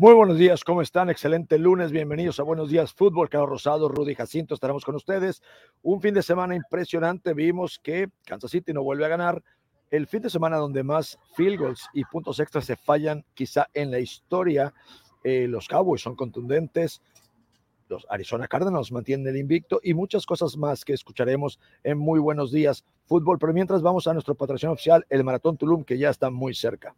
Muy buenos días, ¿cómo están? Excelente lunes, bienvenidos a Buenos Días Fútbol. Carlos Rosado, Rudy Jacinto, estaremos con ustedes. Un fin de semana impresionante, vimos que Kansas City no vuelve a ganar. El fin de semana donde más field goals y puntos extras se fallan quizá en la historia. Eh, los Cowboys son contundentes, los Arizona Cardinals mantienen el invicto y muchas cosas más que escucharemos en Muy Buenos Días Fútbol. Pero mientras vamos a nuestro patrocinador oficial, el Maratón Tulum, que ya está muy cerca.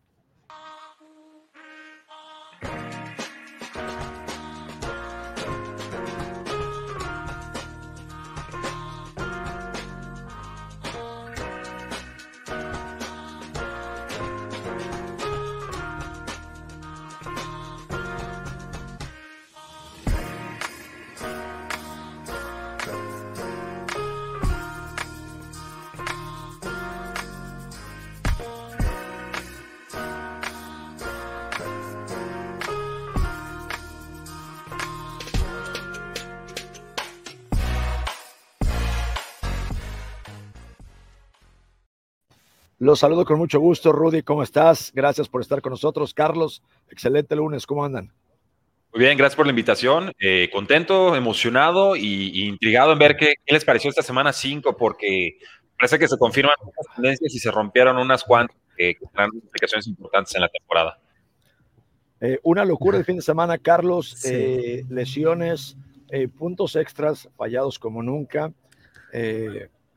Los saludo con mucho gusto, Rudy. ¿Cómo estás? Gracias por estar con nosotros. Carlos, excelente lunes. ¿Cómo andan? Muy bien, gracias por la invitación. Eh, contento, emocionado y, intrigado en ver qué, les pareció esta semana 5, porque parece que se confirman muchas tendencias y se rompieron unas cuantas que tendrán implicaciones importantes en la temporada. Eh, una locura el fin de semana, Carlos. Eh, lesiones, puntos extras fallados como nunca.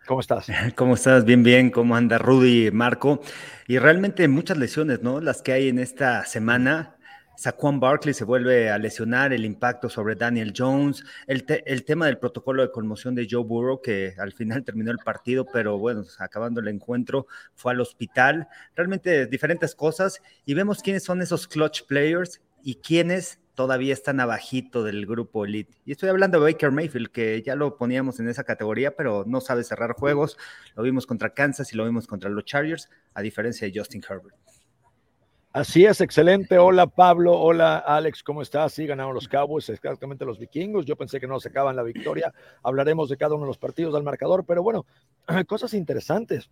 ¿Cómo estás? ¿Cómo estás? Bien, bien. ¿Cómo anda Rudy, Marco? Y realmente muchas lesiones, ¿no? Las que hay en esta semana. Saquon Barkley se vuelve a lesionar, el impacto sobre Daniel Jones, el, el, tema del protocolo de conmoción de Joe Burrow, que al final terminó el partido, pero bueno, acabando el encuentro, fue al hospital. Realmente diferentes cosas y vemos quiénes son esos clutch players y quiénes todavía están abajito del grupo elite. Y estoy hablando de Baker Mayfield, que ya lo poníamos en esa categoría, pero no sabe cerrar juegos. Lo vimos contra Kansas y lo vimos contra los Chargers, a diferencia de Justin Herbert. Así es, excelente. Hola Pablo, hola Alex, ¿cómo estás? Sí, ganaron los Cowboys, exactamente los vikingos. Yo pensé que no sacaban la victoria. Hablaremos de cada uno de los partidos del marcador, pero bueno, cosas interesantes.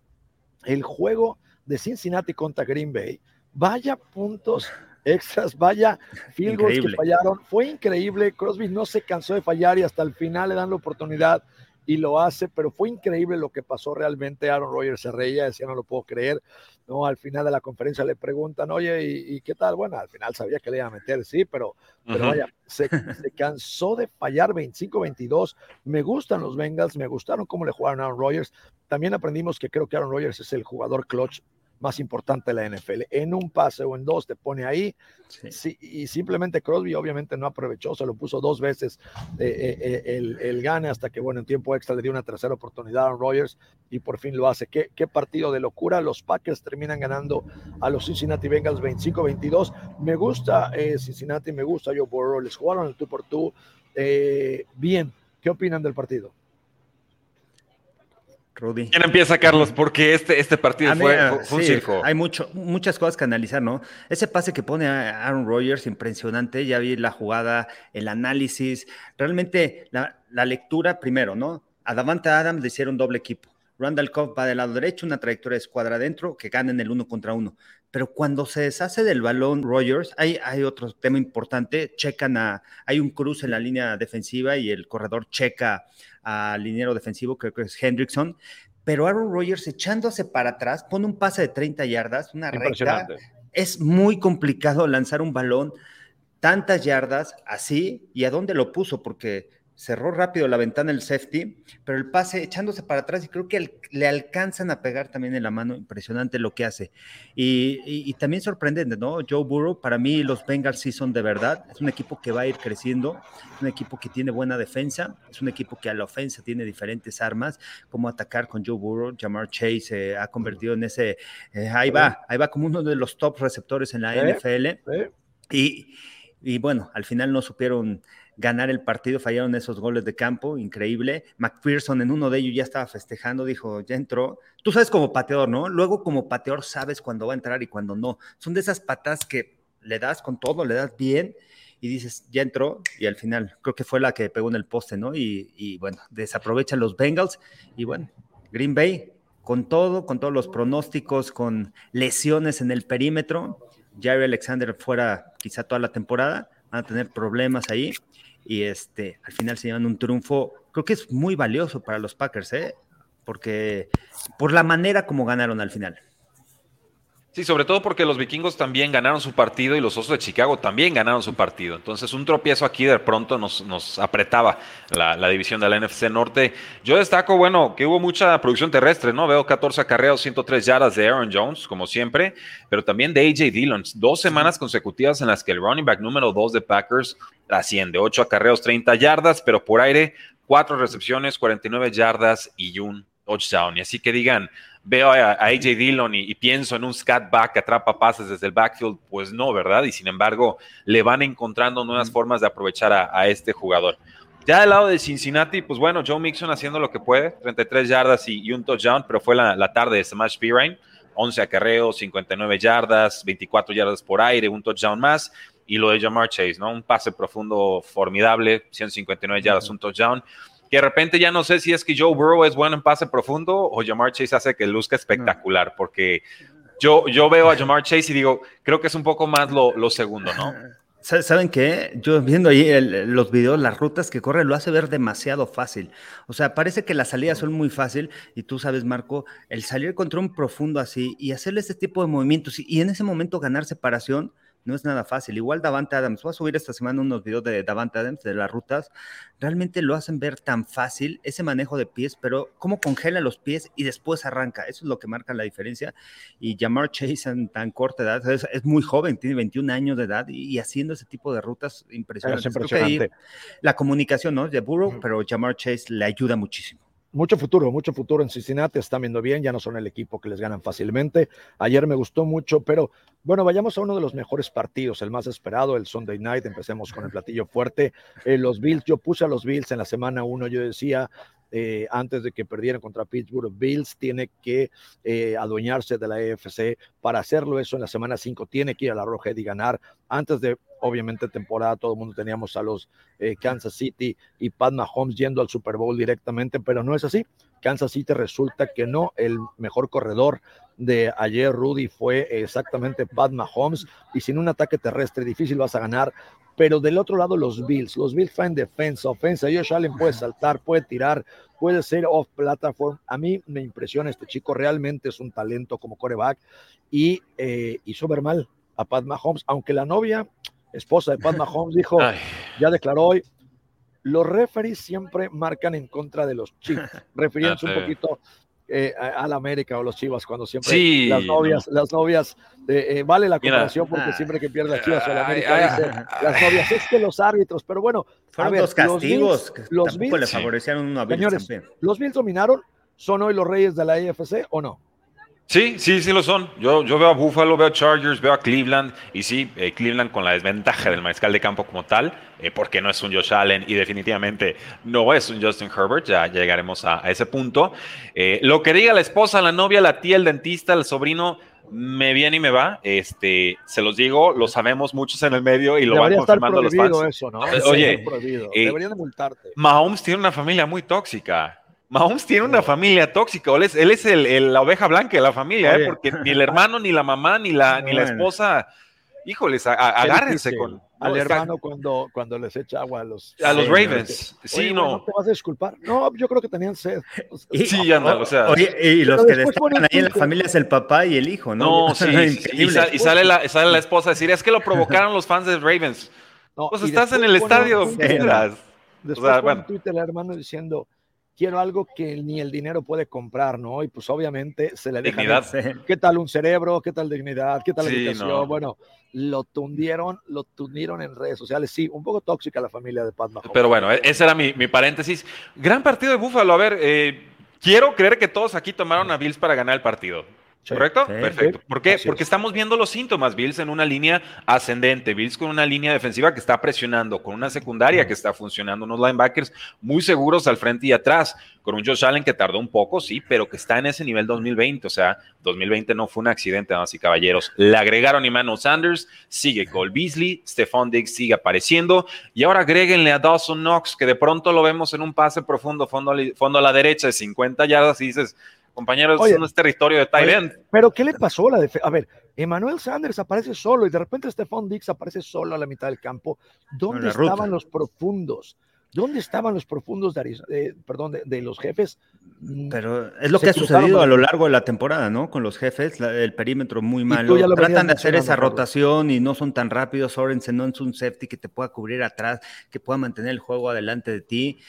El juego de Cincinnati contra Green Bay. Vaya puntos extras, vaya field goals que fallaron. Fue increíble. Crosby no se cansó de fallar y hasta el final le dan la oportunidad y lo hace, pero fue increíble lo que pasó realmente. Aaron Rodgers se reía, decía, no lo puedo creer. No, al final de la conferencia le preguntan, oye, ¿y, qué tal? Bueno, al final sabía que le iba a meter, sí, pero, pero vaya, se, se, cansó de fallar 25-22. Me gustan los Bengals, me gustaron cómo le jugaron a Aaron Rodgers. También aprendimos que creo que Aaron Rodgers es el jugador clutch más importante de la NFL. En un pase o en dos te pone ahí. Sí. y simplemente Crosby obviamente no aprovechó, se lo puso dos veces eh, eh, eh, el, el, gane hasta que, bueno, en tiempo extra le dio una tercera oportunidad a Rogers y por fin lo hace. ¿Qué, qué partido de locura. Los Packers terminan ganando a los Cincinnati Bengals 25-22. Me gusta Cincinnati, me gusta Joe Burrow. Les jugaron el tú por tú. bien, ¿qué opinan del partido? Rudy. ¿Quién empieza, Carlos? Porque este, este partido fue, un circo. Hay mucho, muchas cosas que analizar, ¿no? Ese pase que pone a Aaron Rodgers, impresionante. Ya vi la jugada, el análisis. Realmente, la, la lectura, primero, ¿no? A Adams le hicieron doble equipo. Randall Cobb va del lado derecho, una trayectoria de escuadra adentro, que ganen el uno contra uno. Pero cuando se deshace del balón Rogers, hay, hay otro tema importante. Checan a. Hay un cruce en la línea defensiva y el corredor checa al liniero defensivo, creo que es Hendrickson, pero Aaron Rodgers echándose para atrás, pone un pase de 30 yardas, una recta. Es muy complicado lanzar un balón tantas yardas así y a dónde lo puso, porque cerró rápido la ventana el safety, pero el pase echándose para atrás y creo que le alcanzan a pegar también en la mano, impresionante lo que hace. Y, también sorprendente, ¿no? Joe Burrow, para mí los Bengals sí son de verdad, es un equipo que va a ir creciendo, es un equipo que tiene buena defensa, es un equipo que a la ofensa tiene diferentes armas, como atacar con Joe Burrow, Jamar Chase se ha convertido en ese, eh, ahí va, ahí va como uno de los top receptores en la NFL. Y, y bueno, al final no supieron ganar el partido, fallaron esos goles de campo, increíble. McPherson en uno de ellos ya estaba festejando, dijo, ya entró. Tú sabes como pateador, ¿no? Luego como pateador sabes cuándo va a entrar y cuándo no. Son de esas patas que le das con todo, le das bien y dices, ya entró y al final creo que fue la que pegó en el poste, ¿no? Y, y bueno, desaprovechan los Bengals y bueno, Green Bay con todo, con todos los pronósticos, con lesiones en el perímetro. Jerry Alexander fuera quizá toda la temporada, van a tener problemas ahí y este, al final se llevan un triunfo, creo que es muy valioso para los Packers, ¿eh? porque por la manera como ganaron al final. Sí, sobre todo porque los vikingos también ganaron su partido y los Osos de Chicago también ganaron su partido. Entonces, un tropiezo aquí de pronto nos, apretaba la, división de la NFC Norte. Yo destaco, bueno, que hubo mucha producción terrestre, ¿no? Veo 14 acarreos, 103 yardas de Aaron Jones, como siempre, pero también de AJ Dillon. Dos semanas consecutivas en las que el running back número 2 de Packers trasciende. 8 acarreos, 30 yardas, pero por aire, 4 recepciones, 49 yardas y un touchdown. Y así que digan, veo a, AJ Dillon y, pienso en un scat back que atrapa pases desde el backfield, pues no, ¿verdad? Y sin embargo, le van encontrando nuevas formas de aprovechar a, este jugador. Ya del lado de Cincinnati, pues bueno, Joe Mixon haciendo lo que puede, 33 yardas y, un touchdown, pero fue la, tarde de Smash Pirine, 11 acarreos, 59 yardas, 24 yardas por aire, un touchdown más. Y lo de Jamar Chase, ¿no? Un pase profundo formidable, 159 yardas, un touchdown que de repente ya no sé si es que Joe Burrow es bueno en pase profundo o Jamar Chase hace que luzca espectacular, porque yo, yo veo a Jamar Chase y digo, creo que es un poco más lo, lo segundo, ¿no? ¿Saben qué? Yo viendo ahí los videos, las rutas que corre, lo hace ver demasiado fácil. O sea, parece que las salidas son muy fácil y tú sabes, Marco, el salir contra un profundo así y hacerle este tipo de movimientos y en ese momento ganar separación, no es nada fácil. Igual Davante Adams, voy a subir esta semana unos videos de Davante Adams, de las rutas, realmente lo hacen ver tan fácil, ese manejo de pies, pero cómo congela los pies y después arranca, eso es lo que marca la diferencia. Y Jamar Chase en tan corta edad, es, muy joven, tiene 21 años de edad y, haciendo ese tipo de rutas impresionantes. impresionante. la comunicación, ¿no? De Burrow, pero Jamar Chase le ayuda muchísimo mucho futuro, mucho futuro en Cincinnati, están viendo bien, ya no son el equipo que les ganan fácilmente. Ayer me gustó mucho, pero bueno, vayamos a uno de los mejores partidos, el más esperado, el Sunday Night, empecemos con el platillo fuerte. Eh, los Bills, yo puse a los Bills en la semana uno, yo decía, eh, antes de que perdieran contra Pittsburgh. Bills tiene que eh, adueñarse de la EFC. Para hacerlo eso en la semana 5 tiene que ir a la Roja y ganar. Antes de, obviamente, temporada, todo el mundo teníamos a los eh, Kansas City y Pat Mahomes yendo al Super Bowl directamente, pero no es así. Kansas City resulta que no, el mejor corredor de ayer, Rudy, fue exactamente Pat Mahomes, y sin un ataque terrestre difícil vas a ganar. Pero del otro lado, los Bills. Los Bills traen defensa, ofensa. Josh Allen puede saltar, puede tirar, puede ser off platform. A mí me impresiona este chico, realmente es un talento como coreback y eh, hizo ver mal a Pat Mahomes, aunque la novia, esposa de Pat Mahomes, dijo, ya declaró hoy, los referees siempre marcan en contra de los chicos, refiriéndose un poquito eh, a, la América o los Chivas cuando siempre las novias, las novias eh, vale la comparación porque siempre que pierde Chivas o la América las novias es que los árbitros, pero bueno, fueron dos castigos los Bills, le favorecieron una Señores, los Bills dominaron, son hoy los reyes de la EFC o no? Sí, sí, sí lo son. Yo, yo veo a Buffalo, veo a Chargers, veo a Cleveland, y sí, eh, Cleveland con la desventaja del mariscal de campo como tal, eh, porque no es un Josh Allen y definitivamente no es un Justin Herbert, ya llegaremos a, ese punto. Eh, lo que diga la esposa, la novia, la tía, el dentista, el sobrino, me viene y me va. Este, se los digo, lo sabemos muchos en el medio y lo van confirmando los fans. Eso, ¿no? Oye, deberían de multarte. Mahomes tiene una familia muy tóxica. Mahomes tiene una familia tóxica, él es, él es el, la oveja blanca de la familia, ¿eh? porque ni el hermano, ni la mamá, ni la, ni la esposa, híjoles, agárrense con... al hermano cuando, cuando les echa agua a los... A los Ravens, sí, no. No te vas a disculpar. No, yo creo que tenían sed. sí, anda, o sea... Oye, y los que destacan ahí en la familia es el papá y el hijo, ¿no? No, sí, y, sale, la, sale la esposa a decir, es que lo provocaron los fans de Ravens. No, pues estás en el estadio, Después o sea, Twitter el hermano diciendo quiero algo que ni el dinero puede comprar, ¿no? Y pues obviamente se le deja. ¿Qué tal un cerebro? ¿Qué tal dignidad? ¿Qué tal la educación? Bueno, lo tundieron, lo tundieron en redes sociales. Sí, un poco tóxica la familia de Pat Mahomes. Pero bueno, e-, ese era mi, paréntesis. Gran partido de Búfalo. A ver, eh, quiero creer que todos aquí tomaron a Bills para ganar el partido. ¿Correcto? Perfecto. ¿Por qué? Porque estamos viendo los síntomas. Bills en una línea ascendente, Bills con una línea defensiva que está presionando, con una secundaria que está funcionando, unos linebackers muy seguros al frente y atrás, con un Josh Allen que tardó un poco, sí, pero que está en ese nivel 2020. O sea, 2020 no fue un accidente, damas y caballeros. Le agregaron Emmanuel Sanders, sigue Cole Beasley, Stephon Diggs sigue apareciendo y ahora agréguenle a Dawson Knox, que de pronto lo vemos en un pase profundo, fondo, fondo a la derecha de 50 yardas y dices compañeros, no es territorio de Tyrant. Pero ¿qué le pasó a la defensa? A ver, Emmanuel Sanders aparece solo y de repente Stephon Dix aparece solo a la mitad del campo. ¿Dónde estaban los profundos? ¿Dónde estaban los profundos de, perdón, de, los jefes? Mm, Pero es lo que ha sucedido a lo largo de la temporada, ¿no? Con los jefes, el perímetro muy malo. Tratan de hacer esa rotación y no son tan rápidos. Sorensen no es un safety que te pueda cubrir atrás, que pueda mantener el juego adelante de ti.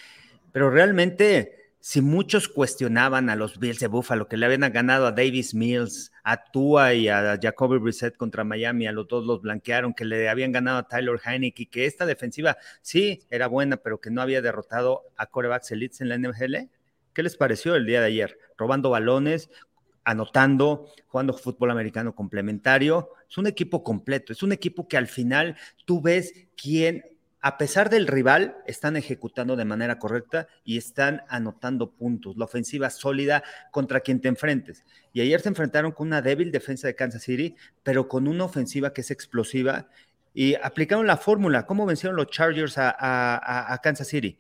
Pero realmente si muchos cuestionaban a los Bills de Buffalo que le habían ganado a Davis Mills, a Tua y a Jacoby Brissett contra Miami, a los dos los blanquearon, que le habían ganado a Tyler Heineke, que esta defensiva sí era buena, pero que no había derrotado a corebacks elites en la NFL. ¿Qué les pareció el día de ayer? Robando balones, anotando, jugando fútbol americano complementario. Es un equipo completo, es un equipo que al final tú ves quién a pesar del rival, están ejecutando de manera correcta y están anotando puntos. La ofensiva sólida contra quien te enfrentes. Y ayer se enfrentaron con una débil defensa de Kansas City, pero con una ofensiva que es explosiva. Y aplicaron la fórmula. ¿Cómo vencieron los Chargers a, Kansas City?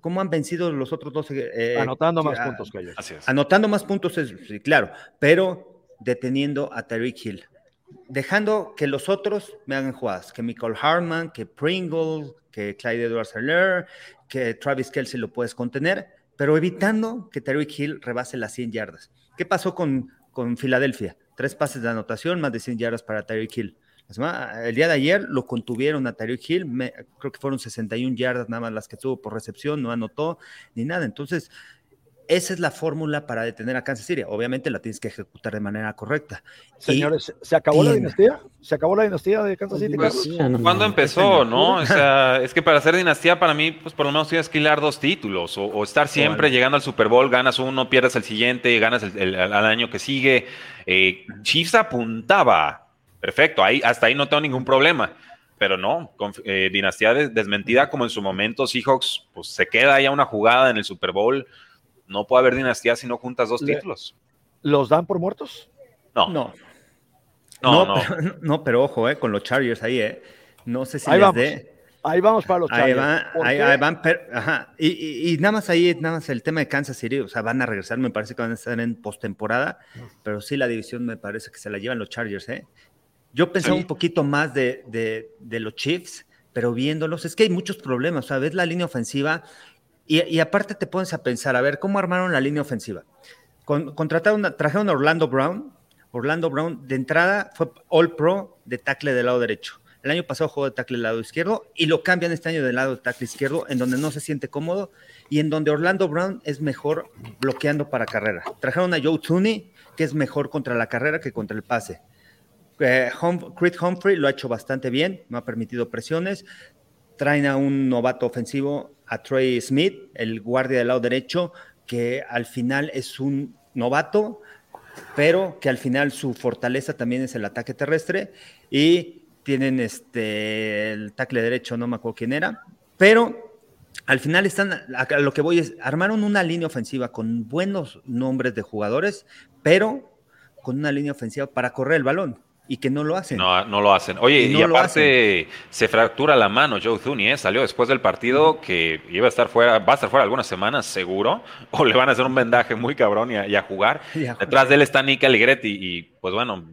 ¿Cómo han vencido los otros dos? Eh, anotando más puntos que ellos. Anotando más puntos, sí, claro, pero deteniendo a Tariq Hill dejando que los otros me hagan jugadas, que Michael Harman, que Pringle, que Clyde Edwards Helaire, que Travis Kelsey lo puedes contener, pero evitando que Tyreek Hill rebase las 100 yardas. ¿Qué pasó con, con Filadelfia? Tres pases de anotación, más de 100 yardas para Tyreek Hill. El día de ayer lo contuvieron a Tyreek Hill, creo que fueron 61 yardas nada más las que tuvo por recepción, no anotó ni nada. Entonces, esa es la fórmula para detener a Kansas City. Obviamente la tienes que ejecutar de manera correcta. Señores, ¿se acabó la dinastía? ¿Se acabó la dinastía de Kansas City? Pues, ¿Cuándo empezó, no? O sea, es que para hacer dinastía para mí, pues por lo menos tienes que hilar dos títulos o, estar siempre llegando al Super Bowl, ganas uno, pierdes el siguiente, ganas el, al año que sigue. Eh, Chiefs apuntaba, perfecto, ahí, hasta ahí no tengo ningún problema pero no, con, eh, dinastía desmentida como en su momento Seahawks, pues se queda ya una jugada en el Super Bowl, no puede haber dinastía si no juntas dos títulos. ¿Los dan por muertos? No. No. No, no, no. Pero, ojo, eh, con los Chargers ahí, eh. No sé si ahí les vamos. Ahí vamos para los Chargers. Ahí, van, ajá. Y, nada más ahí, nada más el tema de Kansas City, o sea, van a regresar, me parece que van a estar en postemporada, pero sí la división me parece que se la llevan los Chargers, ¿eh? Yo pensaba un poquito más de, de, de, los Chiefs, pero viéndolos, es que hay muchos problemas, o sea, ves la línea ofensiva y, aparte te pones a pensar, a ver, ¿cómo armaron la línea ofensiva? contrataron, trajeron a Orlando Brown. Orlando Brown de entrada fue All Pro de tackle del lado derecho. El año pasado jugó de tackle del lado izquierdo y lo cambian este año del lado de tackle izquierdo, en donde no se siente cómodo y en donde Orlando Brown es mejor bloqueando para carrera. Trajeron a Joe Tooney, que es mejor contra la carrera que contra el pase. Eh, Humphrey lo ha hecho bastante bien, no ha permitido presiones. Traen a un novato ofensivo a Trey Smith, el guardia del lado derecho, que al final es un novato, pero que al final su fortaleza también es el ataque terrestre y tienen este el tackle derecho, no me acuerdo quién era, pero al final están, lo que voy es, armaron una línea ofensiva con buenos nombres de jugadores, pero con una línea ofensiva para correr el balón y que no lo hacen. No, no lo hacen. Oye, y, aparte se fractura la mano Joe Thuney, ¿eh? salió después del partido que iba a estar fuera, va a estar fuera algunas semanas seguro, o le van a hacer un vendaje muy cabrón y a, jugar. Detrás de él está Nick Allegretti y pues bueno,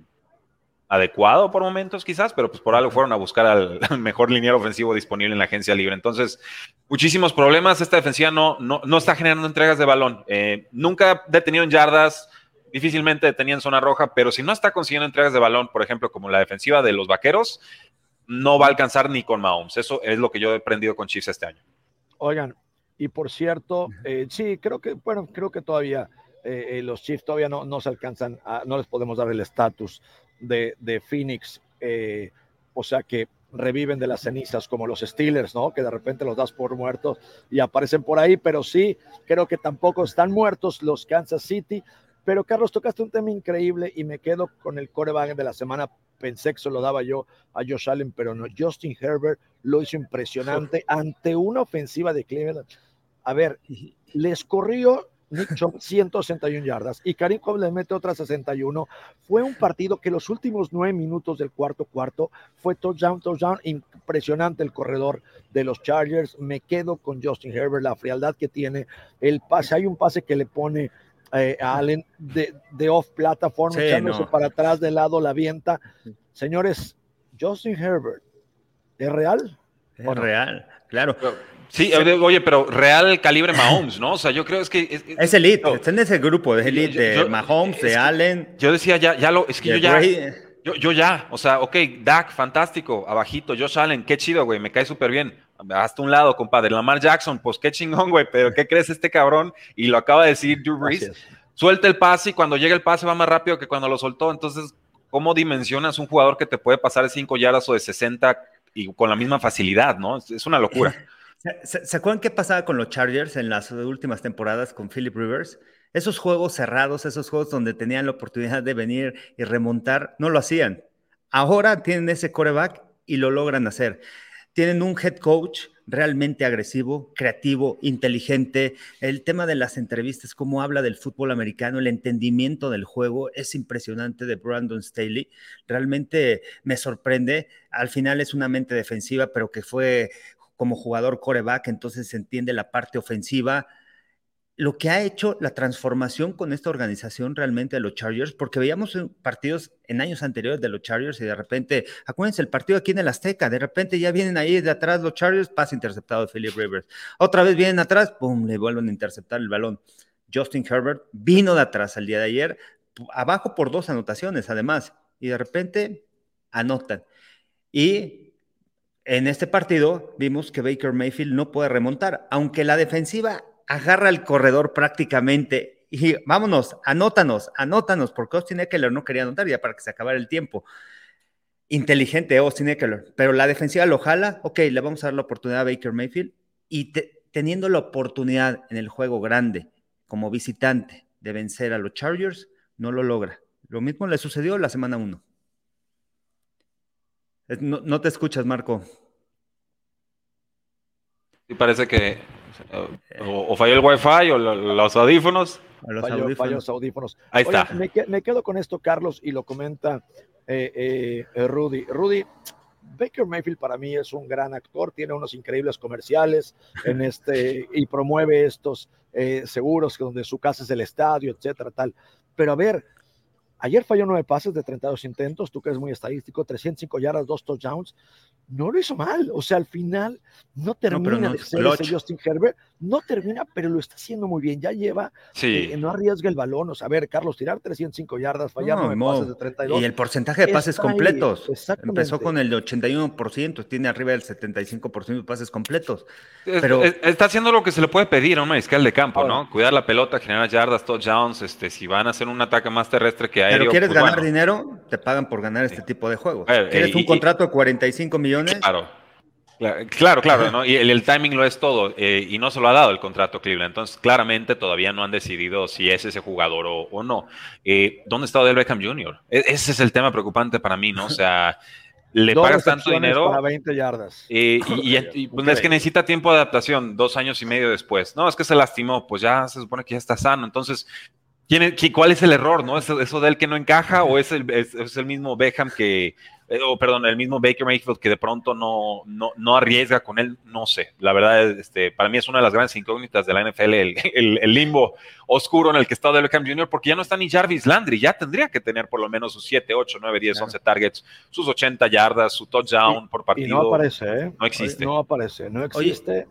adecuado por momentos quizás, pero pues por algo fueron a buscar al, mejor liniero ofensivo disponible en la agencia libre. Entonces, muchísimos problemas. Esta defensiva no, no, no está generando entregas de balón. Eh, nunca detenido en yardas difícilmente tenían zona roja, pero si no está consiguiendo entregas de balón, por ejemplo, como la defensiva de los vaqueros, no va a alcanzar ni con Mahomes. Eso es lo que yo he aprendido con Chiefs este año. Oigan, y por cierto, eh, sí, creo que, bueno, creo que todavía eh, eh, los Chiefs todavía no, no se alcanzan, no les podemos dar el estatus de, de, Phoenix, o sea que reviven de las cenizas como los Steelers, ¿no? Que de repente los das por muertos y aparecen por ahí, pero sí, creo que tampoco están muertos los Kansas City, pero Carlos, tocaste un tema increíble y me quedo con el coreback de la semana. Pensé que se lo daba yo a Josh Allen, pero no. Justin Herbert lo hizo impresionante ante una ofensiva de Cleveland. A ver, les corrió Nick 161 yardas y Karim Cobb le mete otras 61. Fue un partido que los últimos nueve minutos del cuarto cuarto fue touchdown, touchdown, impresionante el corredor de los Chargers. Me quedo con Justin Herbert, la frialdad que tiene, el pase, hay un pase que le pone eh, Allen de, de off plataforma, echándose para atrás de lado, la vienta. Señores, Justin Herbert, ¿es real? Es real, claro. Sí, oye, pero real calibre Mahomes, ¿no? O sea, yo creo es que... Es, elite, está en ese grupo, de elite de Mahomes, de Allen. Yo decía, ya, ya lo, es que yo ya... Yo, yo, ya, o sea, ok, Dak, fantástico, abajito, Josh Allen, qué chido, güey, me cae súper bien. Hasta un lado, compadre. Lamar Jackson, pues qué chingón, güey, pero ¿qué crees este cabrón? Y lo acaba de decir Drew Brees. Suelta el pase y cuando llega el pase va más rápido que cuando lo soltó. Entonces, ¿cómo dimensionas un jugador que te puede pasar de 5 yardas o de 60 y con la misma facilidad, no? Es una locura. ¿Se, acuerdan qué pasaba con los Chargers en las últimas temporadas con Philip Rivers? Esos juegos cerrados, esos juegos donde tenían la oportunidad de venir y remontar, no lo hacían. Ahora tienen ese coreback y lo logran hacer. Tienen un head coach realmente agresivo, creativo, inteligente. El tema de las entrevistas, cómo habla del fútbol americano, el entendimiento del juego es impresionante de Brandon Staley. Realmente me sorprende. Al final es una mente defensiva, pero que fue como jugador coreback, entonces se entiende la parte ofensiva. Lo que ha hecho la transformación con esta organización realmente de los Chargers, porque veíamos partidos en años anteriores de los Chargers y de repente, acuérdense el partido aquí en el Azteca, de repente ya vienen ahí de atrás los Chargers, pase interceptado de Philip Rivers. Otra vez vienen atrás, pum, le vuelven a interceptar el balón. Justin Herbert vino de atrás el día de ayer, abajo por dos anotaciones además, y de repente anotan. Y en este partido vimos que Baker Mayfield no puede remontar, aunque la defensiva agarra el corredor prácticamente y vámonos, anótanos, anótanos, porque Austin Eckler no quería anotar ya para que se acabara el tiempo. Inteligente Austin Eckler, pero la defensiva lo jala, ok, le vamos a dar la oportunidad a Baker Mayfield y teniendo la oportunidad en el juego grande como visitante de vencer a los Chargers, no lo logra. Lo mismo le sucedió la semana 1. No, te escuchas, Marco. Sí, parece que o, falló el wifi o los audífonos. Los audífonos. audífonos. Ahí está. Me, quedo con esto, Carlos, y lo comenta eh, eh, Rudy. Rudy, Baker Mayfield para mí es un gran actor, tiene unos increíbles comerciales en este, y promueve estos eh, seguros donde su casa es el estadio, etcétera, tal. Pero a ver, Ayer falló nueve pases de 32 intentos, tú que eres muy estadístico, 305 yardas, dos touchdowns. No lo hizo mal, o sea, al final no termina de ser ese Justin Herbert, no termina, pero lo está haciendo muy bien. Ya lleva, sí. Eh, no arriesga el balón. O sea, a ver, Carlos, tirar 305 yardas, fallar nueve pases de 32. Y el porcentaje de pases completos. Empezó con el 81%, tiene arriba del 75% de pases completos. Pero... está haciendo lo que se le puede pedir a un mariscal de campo, ¿no? Cuidar la pelota, generar yardas, touchdowns, este, si van a hacer un ataque más terrestre que hay pero quieres pues, ganar dinero, te pagan por ganar este tipo de juegos. ¿Quieres un contrato de 45 millones? Claro. Claro, claro, ¿no? y el, timing lo es todo, eh, y no se lo ha dado el contrato Cleveland, entonces claramente todavía no han decidido si es ese jugador o, no. Eh, ¿Dónde está Odell Beckham Jr.? E, ese es el tema preocupante para mí, ¿no? O sea, le pagas tanto dinero. Para 20 yardas. Eh, y, pues es que necesita tiempo de adaptación, dos años y medio después. No, es que se lastimó, pues ya se supone que ya está sano. Entonces, ¿Cuál es el error? ¿no? ¿Es eso de él que no encaja o es el, es, el mismo Beckham que, eh, o perdón, el mismo Baker Mayfield que de pronto no, no, no, arriesga con él? No sé. La verdad, este, para mí es una de las grandes incógnitas de la NFL, el, el, limbo oscuro en el que está Odell Beckham Jr., porque ya no está ni Jarvis Landry, ya tendría que tener por lo menos sus 7, 8, 9, 10, 11 targets, sus 80 yardas, su touchdown por partido. Y no aparece, ¿eh? No existe. No aparece, no existe.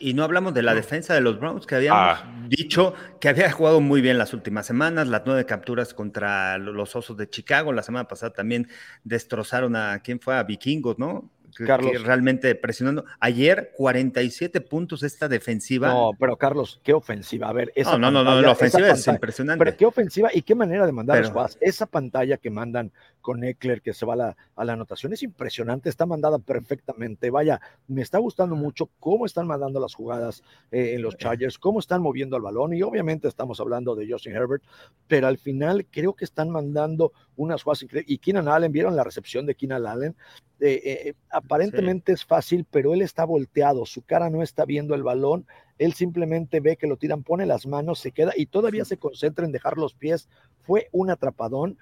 Y no hablamos de la defensa de los Browns, que habíamos ah. dicho que había jugado muy bien las últimas semanas, las nueve capturas contra los Osos de Chicago, la semana pasada también destrozaron a, ¿quién fue? A Vikingos, ¿no? Carlos. realmente presionando. Ayer, 47 puntos esta defensiva. No, pero Carlos, qué ofensiva. A ver, esa no, no, no, la ofensiva es impresionante. Pero qué ofensiva y qué manera de mandar los jugadas. Esa pantalla que mandan con Eckler que se va a la, a la, anotación es impresionante, está mandada perfectamente. Vaya, me está gustando mucho cómo están mandando las jugadas eh, en los Chargers, cómo están moviendo el balón. Y obviamente estamos hablando de Justin Herbert, pero al final creo que están mandando unas jugadas increíbles. Y Keenan Allen, ¿vieron la recepción de Keenan Allen? Eh, eh, aparentemente es fácil, pero él está volteado, su cara no está viendo el balón, él simplemente ve que lo tiran, pone las manos, se queda y todavía se concentra en dejar los pies. Fue un atrapadón,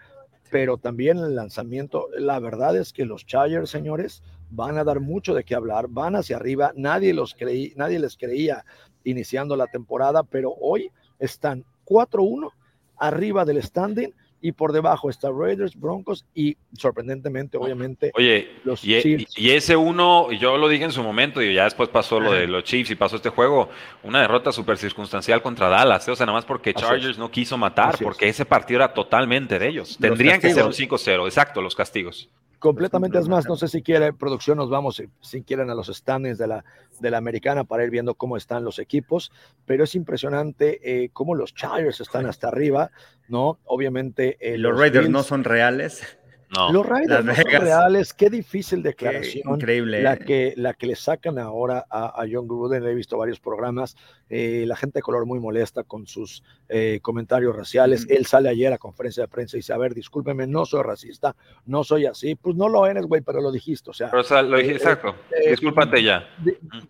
pero también el lanzamiento, la verdad es que los Chargers, señores, van a dar mucho de qué hablar, van hacia arriba, nadie los creí, nadie les creía iniciando la temporada, pero hoy están 4-1 arriba del standing y por debajo está Raiders, Broncos y sorprendentemente, obviamente, Oye, los y, Chiefs. Y ese uno, yo lo dije en su momento y ya después pasó lo de los Chiefs y pasó este juego, una derrota súper circunstancial contra Dallas, ¿eh? o sea, nada más porque Chargers no quiso matar, porque ese partido era totalmente de ellos. Tendrían que ser un 5-0, exacto, los castigos. Completamente, es más, no sé si quiere producción, nos vamos, si quieren, a los standings de la, de la americana para ir viendo cómo están los equipos, pero es impresionante eh, cómo los Chargers están hasta arriba, ¿no? Obviamente. Eh, los, Raiders no son reales. Los Raiders no son reales, qué difícil declaración. increíble. La que, la que le sacan ahora a, John Gruden, he visto varios programas, eh, la gente de color muy molesta con sus eh, comentarios raciales. Él sale ayer a conferencia de prensa y dice, a ver, discúlpeme, no soy racista, no soy así. Pues no lo eres, güey, pero lo dijiste, o sea. lo dije, eh, exacto, discúlpate ya.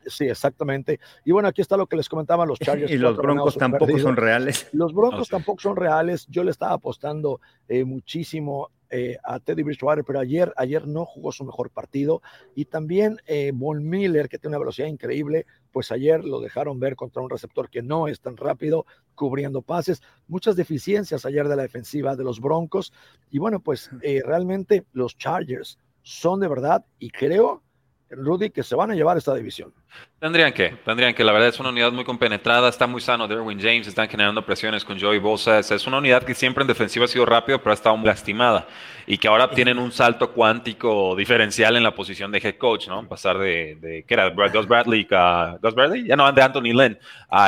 sí, exactamente. Y bueno, aquí está lo que les comentaba los Chargers. y los Broncos tampoco son reales. Los Broncos tampoco son reales. Yo le estaba apostando muchísimo eh, a Teddy Bridgewater, pero ayer, ayer no jugó su mejor partido. Y también eh, Von Miller, que tiene una velocidad increíble, pues ayer lo dejaron ver contra un receptor que no es tan rápido, cubriendo pases. Muchas deficiencias ayer de la defensiva de los Broncos. Y bueno, pues eh, realmente los Chargers son de verdad, y creo Rudy, que se van a llevar esta división. Tendrían que, tendrían que. La verdad es una unidad muy compenetrada, está muy sano Derwin James, están generando presiones con Joey Bosa. Es una unidad que siempre en defensiva ha sido rápido, pero ha estado muy lastimada. Y que ahora tienen un salto cuántico diferencial en la posición de head coach, ¿no? Pasar de, ¿qué era? Gus Bradley, a, Gus Bradley, ya no, de Anthony Lynn,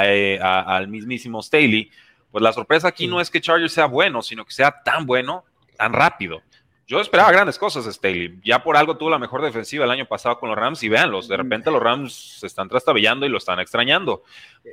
eh, al mismísimo Staley. Pues la sorpresa aquí no es que Chargers sea bueno, sino que sea tan bueno, tan rápido. Yo esperaba grandes cosas, Staley. Ya por algo tuvo la mejor defensiva el año pasado con los Rams y véanlos, de repente los Rams se están trastabillando y lo están extrañando.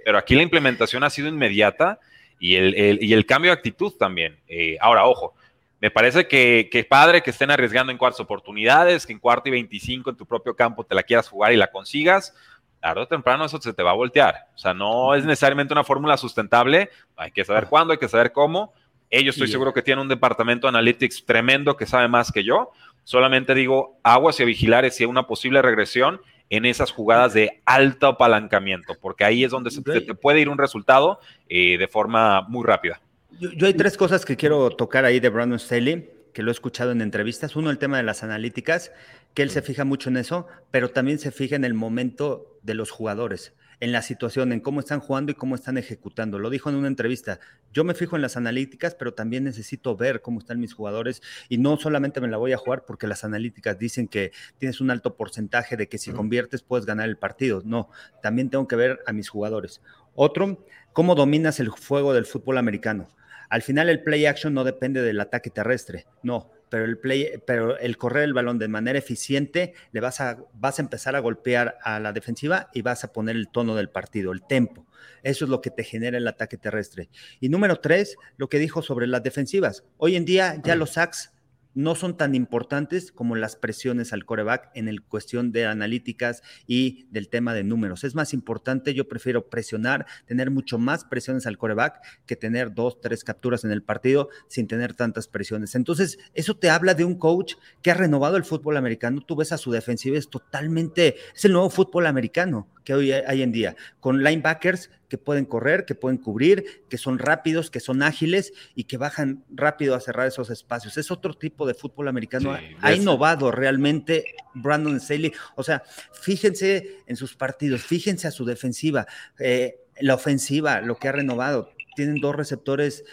Pero aquí la implementación ha sido inmediata y el, y el cambio de actitud también. Eh, ahora, ojo, me parece que, que padre que estén arriesgando en cuartas oportunidades, que en cuarto y 25 en tu propio campo te la quieras jugar y la consigas. Tarde o temprano eso se te va a voltear. O sea, no es necesariamente una fórmula sustentable. Hay que saber cuándo, hay que saber cómo ellos estoy seguro que tienen un departamento de analytics tremendo que sabe más que yo. Solamente digo aguas y a vigilar si hay una posible regresión en esas jugadas de alto apalancamiento, porque ahí es donde se, te puede ir un resultado eh, de forma muy rápida. Yo, hay tres cosas que quiero tocar ahí de Brandon Staley, que lo he escuchado en entrevistas. Uno, el tema de las analíticas, que él se fija mucho en eso, pero también se fija en el momento de los jugadores en la situación, en cómo están jugando y cómo están ejecutando. Lo dijo en una entrevista. Yo me fijo en las analíticas, pero también necesito ver cómo están mis jugadores y no solamente me la voy a jugar porque las analíticas dicen que tienes un alto porcentaje de que si conviertes puedes ganar el partido. No, también tengo que ver a mis jugadores. Otro, cómo dominas el juego del fútbol americano. Al final el play action no depende del ataque terrestre, no, pero el play, pero el correr el balón de manera eficiente, le vas a, vas a empezar a golpear a la defensiva y vas a poner el tono del partido, el tempo. Eso es lo que te genera el ataque terrestre. Y número tres, lo que dijo sobre las defensivas. Hoy en día ya los sacks no son tan importantes como las presiones al coreback en el cuestión de analíticas y del tema de números. Es más importante, yo prefiero presionar, tener mucho más presiones al coreback que tener dos, tres capturas en el partido sin tener tantas presiones. Entonces, eso te habla de un coach que ha renovado el fútbol americano. Tú ves a su defensiva, es totalmente, es el nuevo fútbol americano que hoy hay en día, con linebackers que pueden correr, que pueden cubrir, que son rápidos, que son ágiles y que bajan rápido a cerrar esos espacios. Es otro tipo de fútbol americano. ha innovado realmente Brandon Staley. O sea, fíjense en sus partidos, fíjense a su defensiva, eh, la ofensiva, lo que ha renovado. Tienen dos receptores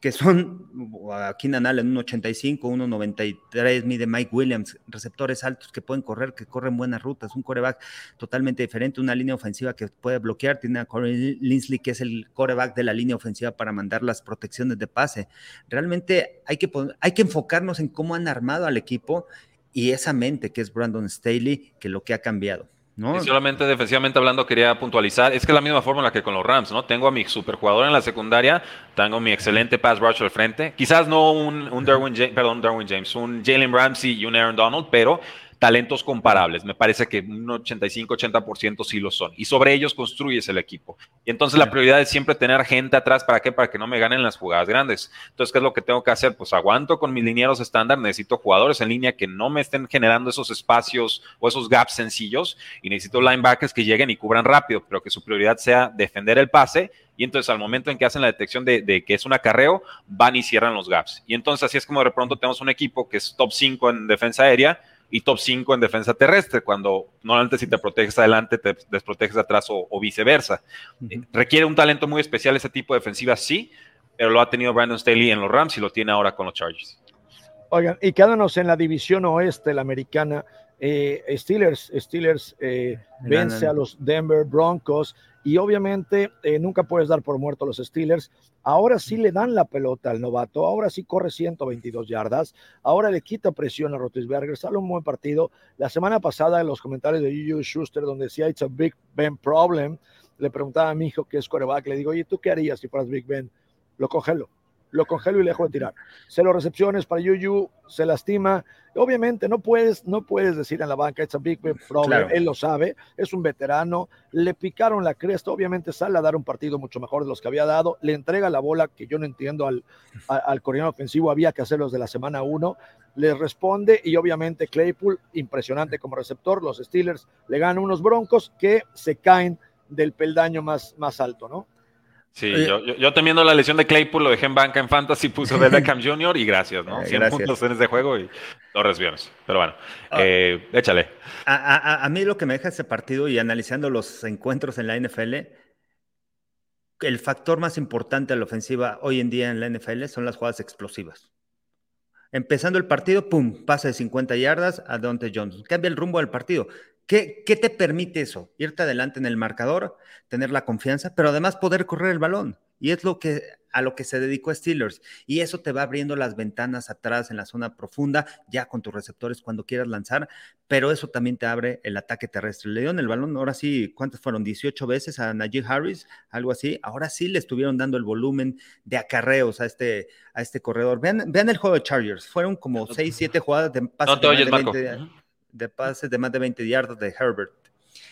que son aquí en Allen, un 85, 1.93, mide Mike Williams, receptores altos que pueden correr, que corren buenas rutas, un coreback totalmente diferente, una línea ofensiva que puede bloquear, tiene a Corey Linsley, que es el coreback de la línea ofensiva para mandar las protecciones de pase. Realmente hay que, hay que enfocarnos en cómo han armado al equipo y esa mente que es Brandon Staley, que lo que ha cambiado. Y solamente defensivamente hablando quería puntualizar, es que es la misma fórmula que con los Rams, ¿no? Tengo a mi superjugador en la secundaria, tengo mi excelente pass rush al frente, quizás no un, un Darwin James, perdón, Darwin James, un Jalen Ramsey y un Aaron Donald, pero talentos comparables. Me parece que un 85-80% sí lo son. Y sobre ellos construyes el equipo. Y entonces la prioridad es siempre tener gente atrás. ¿Para qué? Para que no me ganen las jugadas grandes. Entonces, ¿qué es lo que tengo que hacer? Pues aguanto con mis linieros estándar. Necesito jugadores en línea que no me estén generando esos espacios o esos gaps sencillos. Y necesito linebackers que lleguen y cubran rápido, pero que su prioridad sea defender el pase y entonces al momento en que hacen la detección de, que es un acarreo, van y cierran los gaps. Y entonces así es como de pronto tenemos un equipo que es top 5 en defensa aérea y top 5 en defensa terrestre, cuando normalmente si te proteges adelante, te desproteges atrás o, viceversa. Requiere un talento muy especial ese tipo de defensiva, sí, pero lo ha tenido Brandon Staley en los Rams y lo tiene ahora con los Chargers. Oigan, y quédanos en la división oeste, la americana. Eh, Steelers, Steelers eh, vence a los Denver Broncos y obviamente eh, nunca puedes dar por muerto a los Steelers. Ahora sí le dan la pelota al novato, ahora sí corre 122 yardas, ahora le quita presión a Rotisberger, sale un buen partido. La semana pasada en los comentarios de Juju Schuster, donde decía It's a Big Ben problem, le preguntaba a mi hijo que es coreback, le digo, oye, ¿tú qué harías si fueras Big Ben? Lo congelo lo congelo y le dejo de tirar. Cero recepciones para Yuyu, se lastima. Obviamente no puedes, no puedes decir en la banca, it's a big, problem, él lo sabe, es un veterano, le picaron la cresta, obviamente sale a dar un partido mucho mejor de los que había dado, le entrega la bola, que yo no entiendo al, al coreano ofensivo, había que hacerlo desde la semana uno, le responde y obviamente Claypool, impresionante como receptor, los Steelers le ganan unos broncos que se caen del peldaño más, más alto, ¿no? Sí, yo, yo, temiendo la lesión de Claypool, lo dejé en banca en Fantasy, puso de Beckham Jr. y gracias, ¿no? 100 eh, puntos en ese juego y dos recepciones. Pero bueno, ah. eh, échale. A, a, mí lo que me deja ese partido y analizando los encuentros en la NFL, el factor más importante de la ofensiva hoy en día en la NFL son las jugadas explosivas. Empezando el partido, pum, pasa de 50 yardas a Dante Johnson. Cambia el rumbo del partido. ¿Qué, te permite eso? Irte adelante en el marcador, tener la confianza, pero además poder correr el balón. Y es lo que a lo que se dedicó Steelers. Y eso te va abriendo las ventanas atrás en la zona profunda, ya con tus receptores cuando quieras lanzar, pero eso también te abre el ataque terrestre. Le dieron el balón, ahora sí, ¿cuántas fueron? 18 veces a Najee Harris, algo así. Ahora sí le estuvieron dando el volumen de acarreos a este, a este corredor. Vean, vean el juego de Chargers, fueron como 6, 7 jugadas de pases. No te oyes, Marco de pases de más de 20 yardas de Herbert.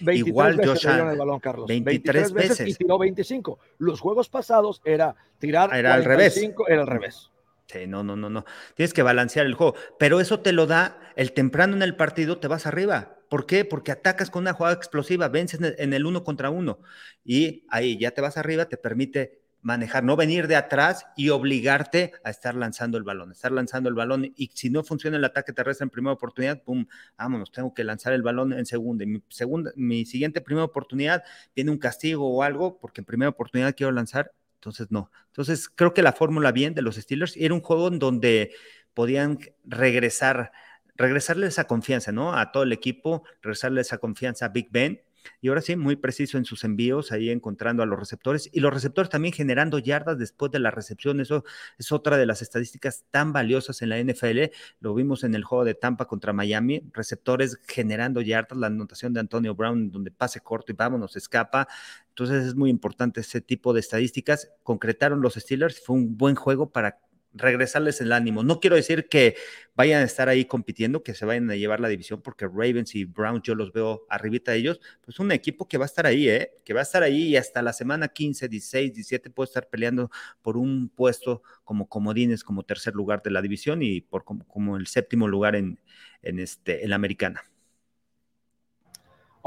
Igual veces Josh el balón, Carlos. 23, veces, y tiró 25. Los juegos pasados era tirar era al revés. Era al revés. Sí, no, no, no, no. Tienes que balancear el juego. Pero eso te lo da el temprano en el partido, te vas arriba. ¿Por qué? Porque atacas con una jugada explosiva, vences en el uno contra uno. Y ahí ya te vas arriba, te permite manejar, no venir de atrás y obligarte a estar lanzando el balón, estar lanzando el balón y si no funciona el ataque terrestre en primera oportunidad, pum, vámonos, tengo que lanzar el balón en segunda. Mi, segunda, mi siguiente primera oportunidad viene un castigo o algo porque en primera oportunidad quiero lanzar, entonces no. Entonces creo que la fórmula bien de los Steelers era un juego en donde podían regresar regresarle esa confianza, ¿no? A todo el equipo, regresarle esa confianza a Big Ben y ahora sí, muy preciso en sus envíos, ahí encontrando a los receptores y los receptores también generando yardas después de la recepción. Eso es otra de las estadísticas tan valiosas en la NFL. Lo vimos en el juego de Tampa contra Miami, receptores generando yardas, la anotación de Antonio Brown, donde pase corto y vámonos, escapa. Entonces es muy importante ese tipo de estadísticas. Concretaron los Steelers, fue un buen juego para regresarles el ánimo. No quiero decir que vayan a estar ahí compitiendo, que se vayan a llevar la división, porque Ravens y Browns yo los veo arribita de ellos, pues un equipo que va a estar ahí, ¿eh? que va a estar ahí y hasta la semana 15, 16, 17 puede estar peleando por un puesto como comodines, como tercer lugar de la división y por como, el séptimo lugar en, en, este, en la americana.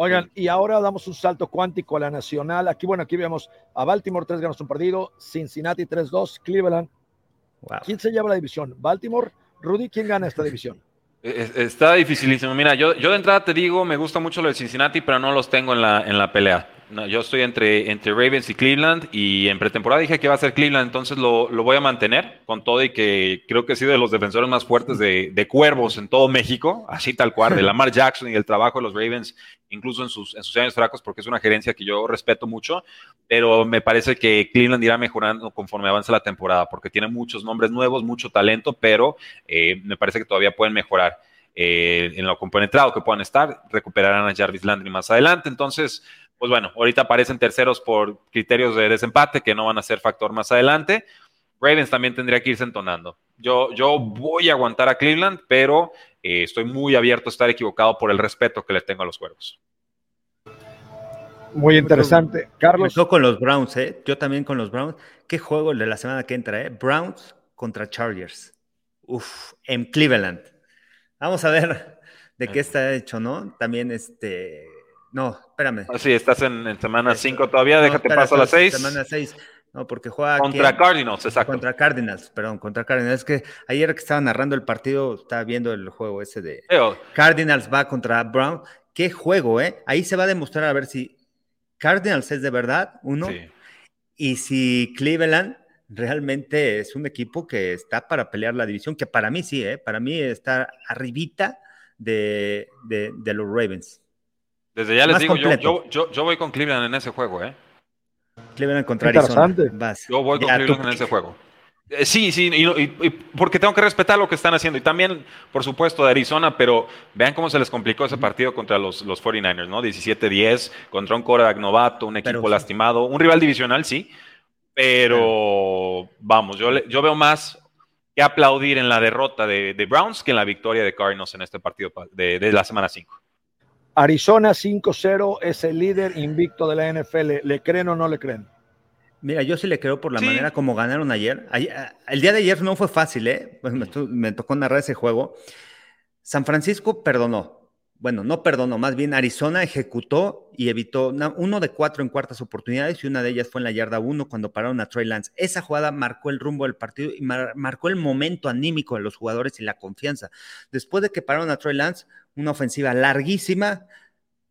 Oigan, y ahora damos un salto cuántico a la nacional. Aquí, bueno, aquí vemos a Baltimore tres ganas un partido, Cincinnati 3-2, Cleveland ¿Quién se lleva la división? ¿Baltimore? Rudy, ¿quién gana esta división? Está dificilísimo. Mira, yo, yo de entrada te digo, me gusta mucho lo de Cincinnati, pero no los tengo en la, en la pelea. Yo estoy entre, entre Ravens y Cleveland y en pretemporada dije que va a ser Cleveland, entonces lo, lo voy a mantener con todo y que creo que he sido de los defensores más fuertes de, de cuervos en todo México, así tal cual, de Lamar Jackson y el trabajo de los Ravens incluso en sus, en sus años fracos, porque es una gerencia que yo respeto mucho, pero me parece que Cleveland irá mejorando conforme avance la temporada, porque tiene muchos nombres nuevos, mucho talento, pero eh, me parece que todavía pueden mejorar. Eh, en lo compenetrado que puedan estar, recuperarán a Jarvis Landry más adelante. Entonces, pues bueno, ahorita aparecen terceros por criterios de desempate que no van a ser factor más adelante. Ravens también tendría que irse entonando. Yo, yo voy a aguantar a Cleveland, pero eh, estoy muy abierto a estar equivocado por el respeto que le tengo a los cuervos. Muy interesante. Carlos. Yo con los Browns, ¿eh? Yo también con los Browns. ¿Qué juego el de la semana que entra, eh? Browns contra Chargers. Uf, en Cleveland. Vamos a ver de qué está hecho, ¿no? También este. No, espérame. Ah, sí, estás en, semana 5 todavía, déjate pasar a las 6. Semana 6. No, porque juega. Contra Cardinals, exacto. Contra Cardinals, perdón, contra Cardinals. Es que ayer que estaba narrando el partido, estaba viendo el juego ese de. Cardinals va contra Brown. Qué juego, ¿eh? Ahí se va a demostrar a ver si Cardinals es de verdad, uno. Y si Cleveland realmente es un equipo que está para pelear la división, que para mí sí, ¿eh? para mí está arribita de, los Ravens. Desde ya les digo, yo, yo, voy con Cleveland en ese juego, ¿eh? Cleveland contra Arizona. Yo voy con Cleveland en ese juego. Eh, sí, sí, y, porque tengo que respetar lo que están haciendo. Y también, por supuesto, de Arizona, pero vean cómo se les complicó ese partido contra los, los 49ers, ¿no? 17-10, contra un quarterback novato, un equipo lastimado, un rival divisional, sí, pero vamos, yo, yo veo más que aplaudir en la derrota de, Browns que en la victoria de Cardinals en este partido de, de la semana 5. Arizona 5-0 es el líder invicto de la NFL. ¿Le creen o no le creen? Mira, yo sí le creo por la manera como ganaron ayer. El día de ayer no fue fácil, ¿eh? Pues me, tocó narrar ese juego. San Francisco perdonó. Bueno, no perdonó, más bien Arizona ejecutó y evitó uno de cuatro en cuartas oportunidades y una de ellas fue en la yarda uno cuando pararon a Trey Lance. Esa jugada marcó el rumbo del partido y marcó el momento anímico de los jugadores y la confianza. Después de que pararon a Trey Lance, una ofensiva larguísima,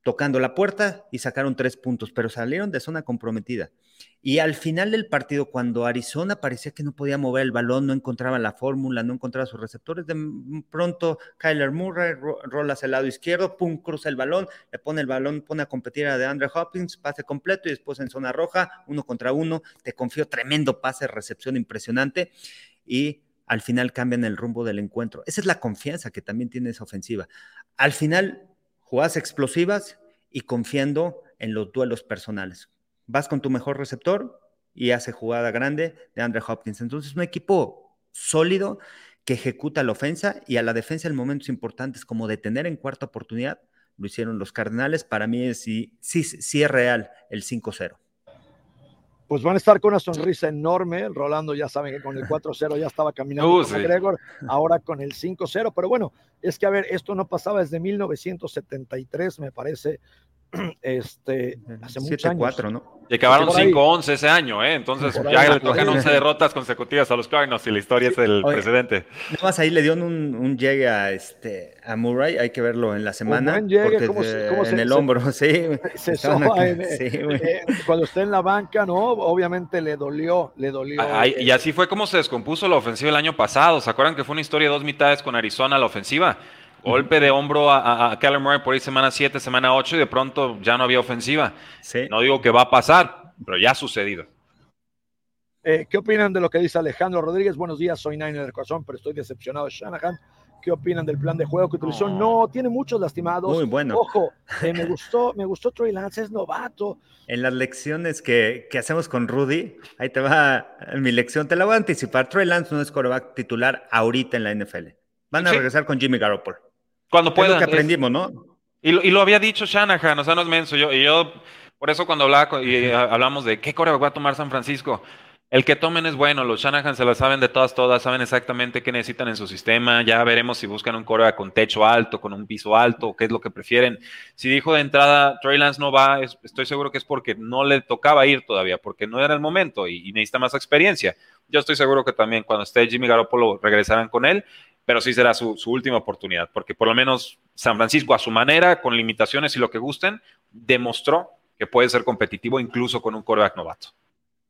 tocando la puerta y sacaron tres puntos, pero salieron de zona comprometida. Y al final del partido, cuando Arizona parecía que no podía mover el balón, no encontraba la fórmula, no encontraba sus receptores, de pronto Kyler Murray rola hacia el lado izquierdo, pum, cruza el balón, le pone el balón, pone a competir a DeAndre Hopkins, pase completo y después en zona roja, uno contra uno, te confío tremendo pase, recepción impresionante y al final cambian el rumbo del encuentro. Esa es la confianza que también tiene esa ofensiva. Al final, jugadas explosivas y confiando en los duelos personales vas con tu mejor receptor y hace jugada grande de Andre Hopkins. Entonces, un equipo sólido que ejecuta la ofensa y a la defensa en momentos importantes como detener en cuarta oportunidad, lo hicieron los Cardenales. Para mí es, sí, sí, sí es real el 5-0 pues van a estar con una sonrisa enorme. Rolando ya saben que con el 4-0 ya estaba caminando uh, con Gregor, ahora con el 5-0. Pero bueno, es que a ver, esto no pasaba desde 1973, me parece, este, hace muchos años. ¿no? Y acabaron 5-11 ese año, ¿eh? Entonces ya le tocan 11 derrotas consecutivas a los Cardinals y la historia es el precedente. Nada más ahí le dio un, un, llegue a, este, a Murray, hay que verlo en la semana. Llegue, porque en el hombro, sí. Se eh, cuando está en la banca, ¿no? Obviamente le dolió, le dolió. y así fue como se descompuso la ofensiva el año pasado. ¿Se acuerdan que fue una historia de dos mitades con Arizona la ofensiva? Golpe de hombro a, a, Murray por ahí semana 7, semana 8 y de pronto ya no había ofensiva. No digo que va a pasar, pero ya ha sucedido. Eh, ¿Qué opinan de lo que dice Alejandro Rodríguez? Buenos días, soy Niner del corazón, pero estoy decepcionado de Shanahan. ¿Qué opinan del plan de juego que utilizó? No, tiene muchos lastimados. Muy bueno. Ojo, eh, me gustó, me gustó Troy Lance, es novato. En las lecciones que, que, hacemos con Rudy, ahí te va mi lección, te la voy a anticipar. Troy Lance no es quarterback titular ahorita en la NFL. Van a regresar con Jimmy Garoppolo. Cuando puedan. Es lo que aprendimos, ¿no? Y lo, y lo, había dicho Shanahan, o sea, no es menso. Yo, y yo, por eso cuando hablaba y hablamos de qué coreback va a tomar San Francisco, el que tomen es bueno, los Shanahan se lo saben de todas, todas, saben exactamente qué necesitan en su sistema, ya veremos si buscan un coreback con techo alto, con un piso alto, qué es lo que prefieren. Si dijo de entrada Trey Lance no va, estoy seguro que es porque no le tocaba ir todavía, porque no era el momento y, y necesita más experiencia. Yo estoy seguro que también cuando esté Jimmy Garoppolo regresarán con él pero sí será su, última oportunidad, porque por lo menos San Francisco a su manera, con limitaciones y lo que gusten, demostró que puede ser competitivo incluso con un coreback novato.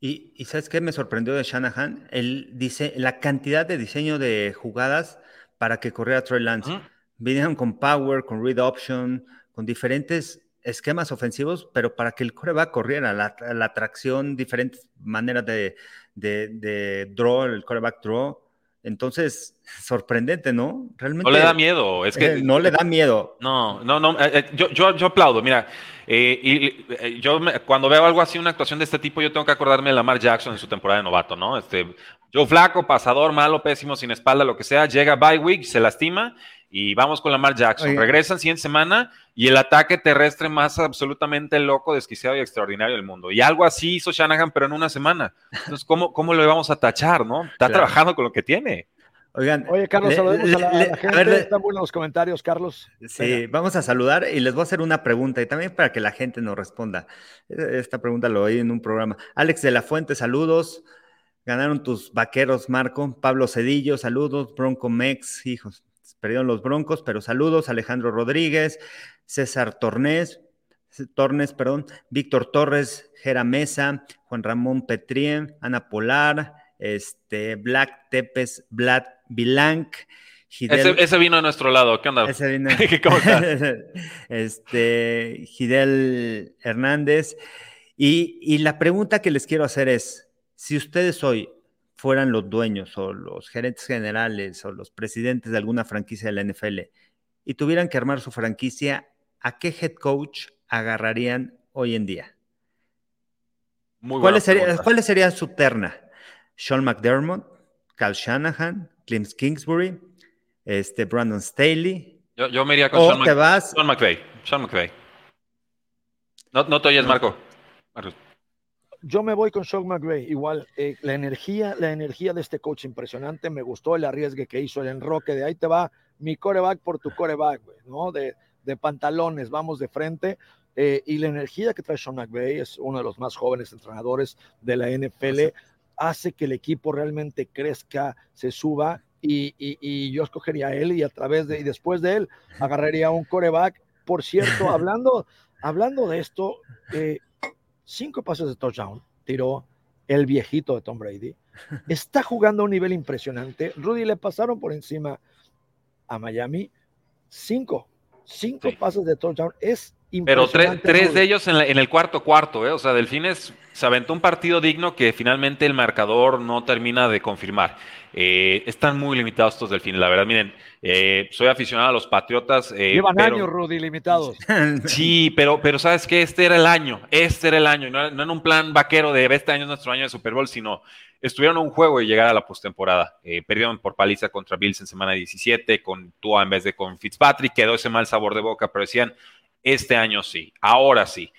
Y, ¿sabes qué me sorprendió de Shanahan? Él dice la cantidad de diseño de jugadas para que corriera Troy Lance. Vinieron con power, con read option, con diferentes esquemas ofensivos, pero para que el coreback corriera, la, la tracción, diferentes maneras de, de, de draw, el coreback draw entonces, sorprendente, ¿no? Realmente. No le da miedo, es que. no le da miedo. No, no, no. Eh, eh, yo, yo, yo, aplaudo, mira. Eh, y yo cuando veo algo así, una actuación de este tipo, yo tengo que acordarme de Lamar Jackson en su temporada de novato, ¿no? Este, yo flaco, pasador, malo, pésimo, sin espalda, lo que sea, llega by week, se lastima Y vamos con Lamar Jackson. Regresan 100 semana y el ataque terrestre más absolutamente loco, desquiciado y extraordinario del mundo. Y algo así hizo Shanahan, pero en una semana. Entonces, ¿cómo, cómo lo vamos a tachar, no? Está trabajando con lo que tiene. Oigan, Oye, Carlos, saludemos a la, gente. Están buenos los comentarios, Carlos. Sí, vamos a saludar y les voy a hacer una pregunta y también para que la gente nos responda. Esta pregunta lo oí en un programa. Alex de la Fuente, saludos. Ganaron tus vaqueros, Marco. Pablo Cedillo, saludos. Bronco Mex, hijos, perdieron los Broncos, pero saludos. Alejandro Rodríguez, César Tornés, Tornes, perdón, Víctor Torres, Jera Mesa, Juan Ramón Petrien, Ana Polar, este, Black Tepes, Vlad Vilanc. ese, vino a nuestro lado, ¿qué onda? Ese vino. ¿Cómo este, Gidel Hernández. Y, y la pregunta que les quiero hacer es, si ustedes hoy fueran los dueños o los gerentes generales o los presidentes de alguna franquicia de la NFL y tuvieran que armar su franquicia, ¿a qué head coach agarrarían hoy en día? ¿Cuál ¿Cuáles serían su terna? Sean McDermott, Cal Shanahan, Clem Kingsbury, este, Brandon Staley. Yo, me iría con Sean, Sean McVay. Sean McVay. No, no te oyes, Marco. Marco yo me voy con Sean McVay. Igual, eh, la energía, la energía de este coach impresionante. Me gustó el arriesgue que hizo, el enroque de ahí te va mi coreback por tu coreback, ¿no? De, de, pantalones, vamos de frente. Eh, y la energía que trae Sean McVay es uno de los más jóvenes entrenadores de la NFL. Hace que el equipo realmente crezca, se suba. Y, y, yo escogería a él y a través de, y después de él, agarraría un coreback. Por cierto, hablando, hablando de esto, eh, cinco pases de touchdown, tiró el viejito de Tom Brady. Está jugando a un nivel impresionante. Rudy le pasaron por encima a Miami. Cinco, cinco pases de touchdown. Es pero tres, tres de ellos en, el cuarto cuarto, ¿eh? o sea, Delfines se aventó un partido digno que finalmente el marcador no termina de confirmar. Eh, están muy limitados estos Delfines, la verdad, miren, eh, soy aficionado a los Patriotas. Eh, Llevan años, Rudy, limitados. Sí, pero, pero sabes que este era el año, este era el año, no, no en un plan vaquero de este año es nuestro año de Super Bowl, sino estuvieron a un juego y llegar a la postemporada. perdieron por paliza contra Bills en semana 17, con Tua en vez de con Fitzpatrick, quedó ese mal sabor de boca, pero decían este año sí, ahora sí.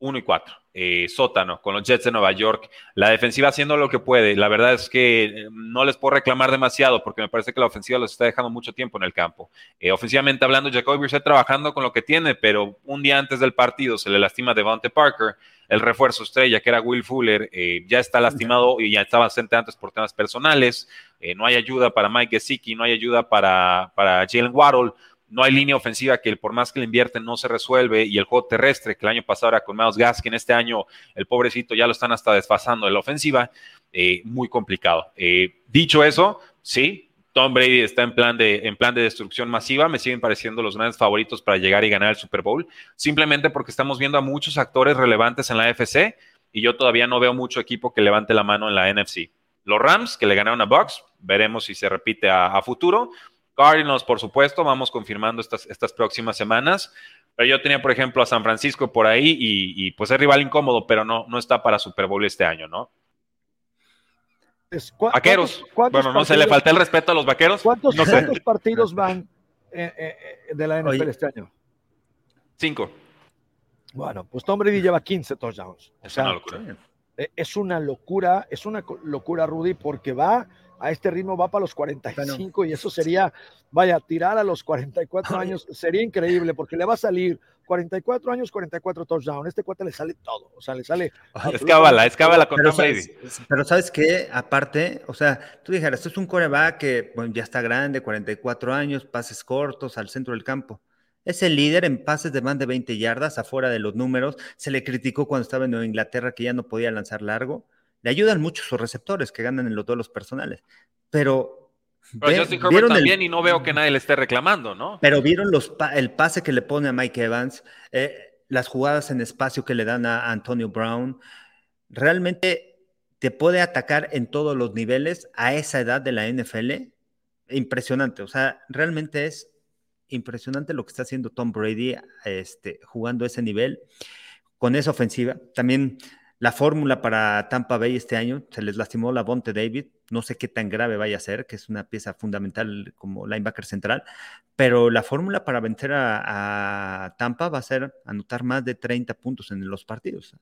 1 y 4. Eh, sótano con los Jets de Nueva York. La defensiva haciendo lo que puede. La verdad es que eh, no les puedo reclamar demasiado porque me parece que la ofensiva los está dejando mucho tiempo en el campo. Eh, ofensivamente hablando, Jacoby Brissett trabajando con lo que tiene, pero un día antes del partido se le lastima Devante Parker. El refuerzo estrella, que era Will Fuller, ya está lastimado y ya estaba ausente antes por temas personales. no hay ayuda para Mike Gesicki, no hay ayuda para, para Jalen Waddle no hay línea ofensiva que por más que le invierten no se resuelve y el juego terrestre que el año pasado era con Miles Gaskin, este año el pobrecito ya lo están hasta desfasando en la ofensiva, eh, muy complicado. Eh, dicho eso, sí, Tom Brady está en plan, de, en plan de destrucción masiva, me siguen pareciendo los grandes favoritos para llegar y ganar el Super Bowl, simplemente porque estamos viendo a muchos actores relevantes en la FC y yo todavía no veo mucho equipo que levante la mano en la NFC. Los Rams, que le ganaron a Bucks, veremos si se repite a futuro. Cardinals, por supuesto, vamos confirmando estas, estas próximas semanas. Pero yo tenía, por ejemplo, a San Francisco por ahí y, pues es rival incómodo, pero no, no está para Super Bowl este año, ¿no? vaqueros. bueno, no se le falta el respeto a los vaqueros. ¿Cuántos, partidos van eh, eh, eh, de la NFL este año? Cinco. Bueno, pues Tom Brady lleva 15 touchdowns. Es una locura. Es una locura, es una locura, Rudy, porque va a este ritmo va para los 45 y eso sería, vaya, tirar a los 44 años sería increíble porque le va a salir 44 años, 44 touchdowns. Este cuate le sale todo, o sea, le sale. Es cábala, es cábala con pero sabes, pero sabes que, aparte, o sea, tú dijeras, esto es un coreback que ya está grande, 44 años, pases cortos al centro del campo. Es el líder en pases de más de 20 yardas afuera de los números. Se le criticó cuando estaba en Nueva Inglaterra que ya no podía lanzar largo. Le ayudan mucho sus receptores que ganan en los duelos personales. Pero. Pero Justin Herbert también y no veo que nadie le esté reclamando, ¿no? Pero vieron los el pase que le pone a Mike Evans, eh, las jugadas en espacio que le dan a Antonio Brown. Realmente te puede atacar en todos los niveles a esa edad de la NFL. Impresionante. O sea, realmente es impresionante lo que está haciendo Tom Brady este, jugando ese nivel con esa ofensiva. También La fórmula para Tampa Bay este año se les lastimó la Bonte David. No sé qué tan grave vaya a ser, que es una pieza fundamental como linebacker central. Pero la fórmula para vencer a, Tampa va a ser anotar más de 30 puntos en los partidos.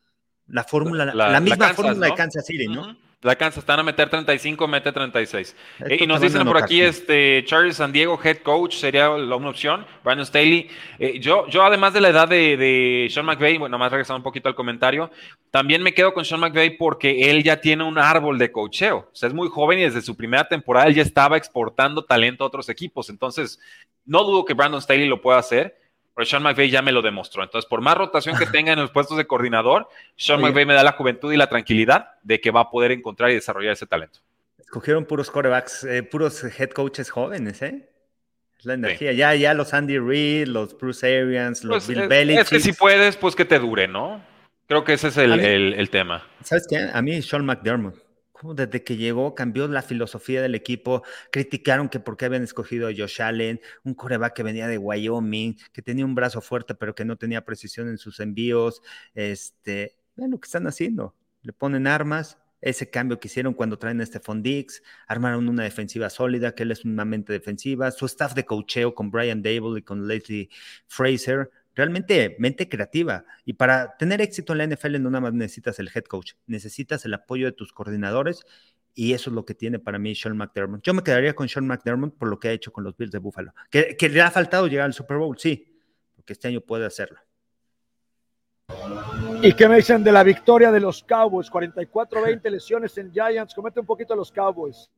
La fórmula, la, misma fórmula de Kansas City, ¿no? La Kansas están a meter 35, mete 36. Eh, y nos dicen por aquí, este, Charles San Diego, head coach, sería una opción. Brandon Staley. Eh, yo, yo, además de la edad de, Sean McVay, bueno, más regresando un poquito al comentario, también me quedo con Sean McVay porque él ya tiene un árbol de coacheo. O sea, es muy joven y desde su primera temporada él ya estaba exportando talento a otros equipos. Entonces, no dudo que Brandon Staley lo pueda hacer Sean McVay ya me lo demostró. Entonces, por más rotación que tenga en los puestos de coordinador, Sean McVay me da la juventud y la tranquilidad de que va a poder encontrar y desarrollar ese talento. Escogieron puros corebacks, eh, puros head coaches jóvenes, ¿eh? Es la energía. Ya, ya los Andy Reid, los Bruce Arians, los pues, Bill Belichick. Es que si puedes, pues que te dure, ¿no? Creo que ese es el, el tema. ¿Sabes qué? A mí Sean McDermott desde que llegó cambió la filosofía del equipo, criticaron que por qué habían escogido a Josh Allen, un coreback que venía de Wyoming, que tenía un brazo fuerte pero que no tenía precisión en sus envíos, este, vean lo que están haciendo, le ponen armas, ese cambio que hicieron cuando traen a Stephon Dix, armaron una defensiva sólida, que él es una mente defensiva, su staff de cocheo con Brian Dable y con Leslie Fraser, realmente mente creativa. Y para tener éxito en la NFL no nada más necesitas el head coach, necesitas el apoyo de tus coordinadores y eso es lo que tiene para mí Sean McDermott. Yo me quedaría con Sean McDermott por lo que ha hecho con los Bills de Buffalo. Que, que le ha faltado llegar al Super Bowl, sí, porque este año puede hacerlo. ¿Y qué me dicen de la victoria de los Cowboys? 44-20 lesiones en Giants. Comete un poquito a los Cowboys.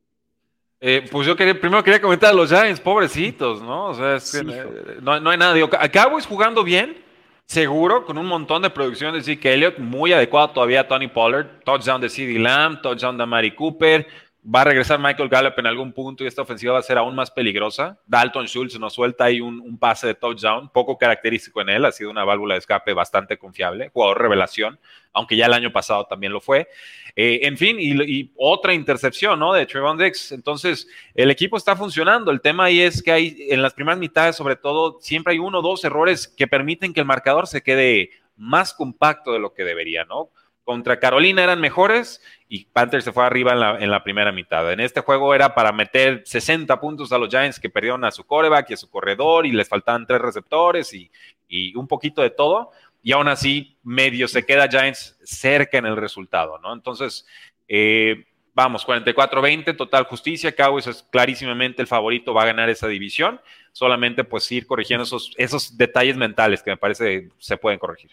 Eh, pues yo quería, primero quería comentar a los Giants, pobrecitos, ¿no? O sea, es que eh, no, hay nada. Digo, Cowboys jugando bien, seguro, con un montón de producción de Zeke Elliott, muy adecuado todavía a Tony Pollard, touchdown de CD Lamb, touchdown de Mari Cooper, va a regresar Michael Gallup en algún punto y esta ofensiva va a ser aún más peligrosa. Dalton Schultz nos suelta ahí un, pase de touchdown, poco característico en él, ha sido una válvula de escape bastante confiable, jugador revelación, aunque ya el año pasado también lo fue. Eh, en fin, y, otra intercepción, ¿no? De Trevon Dix. Entonces, el equipo está funcionando. El tema ahí es que hay, en las primeras mitades, sobre todo, siempre hay uno o dos errores que permiten que el marcador se quede más compacto de lo que debería, ¿no? Contra Carolina eran mejores y Panthers se fue arriba en la, primera mitad. En este juego era para meter 60 puntos a los Giants que perdieron a su coreback y a su corredor y les faltaban tres receptores y, un poquito de todo. Y aún así, medio se queda Giants cerca en el resultado, ¿no? Entonces, eh, vamos, 44-20, total justicia. Cowboys es clarísimamente el favorito, va a ganar esa división. Solamente pues ir corrigiendo esos, esos detalles mentales que me parece se pueden corregir.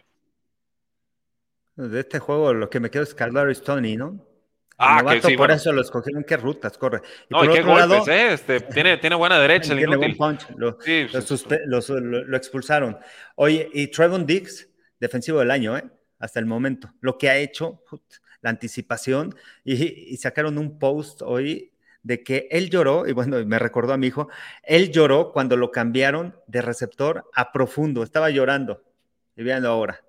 De este juego lo que me quedo es Caldari Tony, ¿no? Ah, que sí, por eso lo escogieron. ¿Qué rutas corre? Y no, por qué golpes, ¿eh? Este, tiene, tiene buena derecha el inútil. Lo, sí, lo, expulsaron. Oye, y Trevon Diggs, defensivo del año, ¿eh? Hasta el momento. Lo que ha hecho, la anticipación, y, y, sacaron un post hoy de que él lloró, y bueno, me recordó a mi hijo, él lloró cuando lo cambiaron de receptor a profundo, estaba llorando. Y veanlo ahora.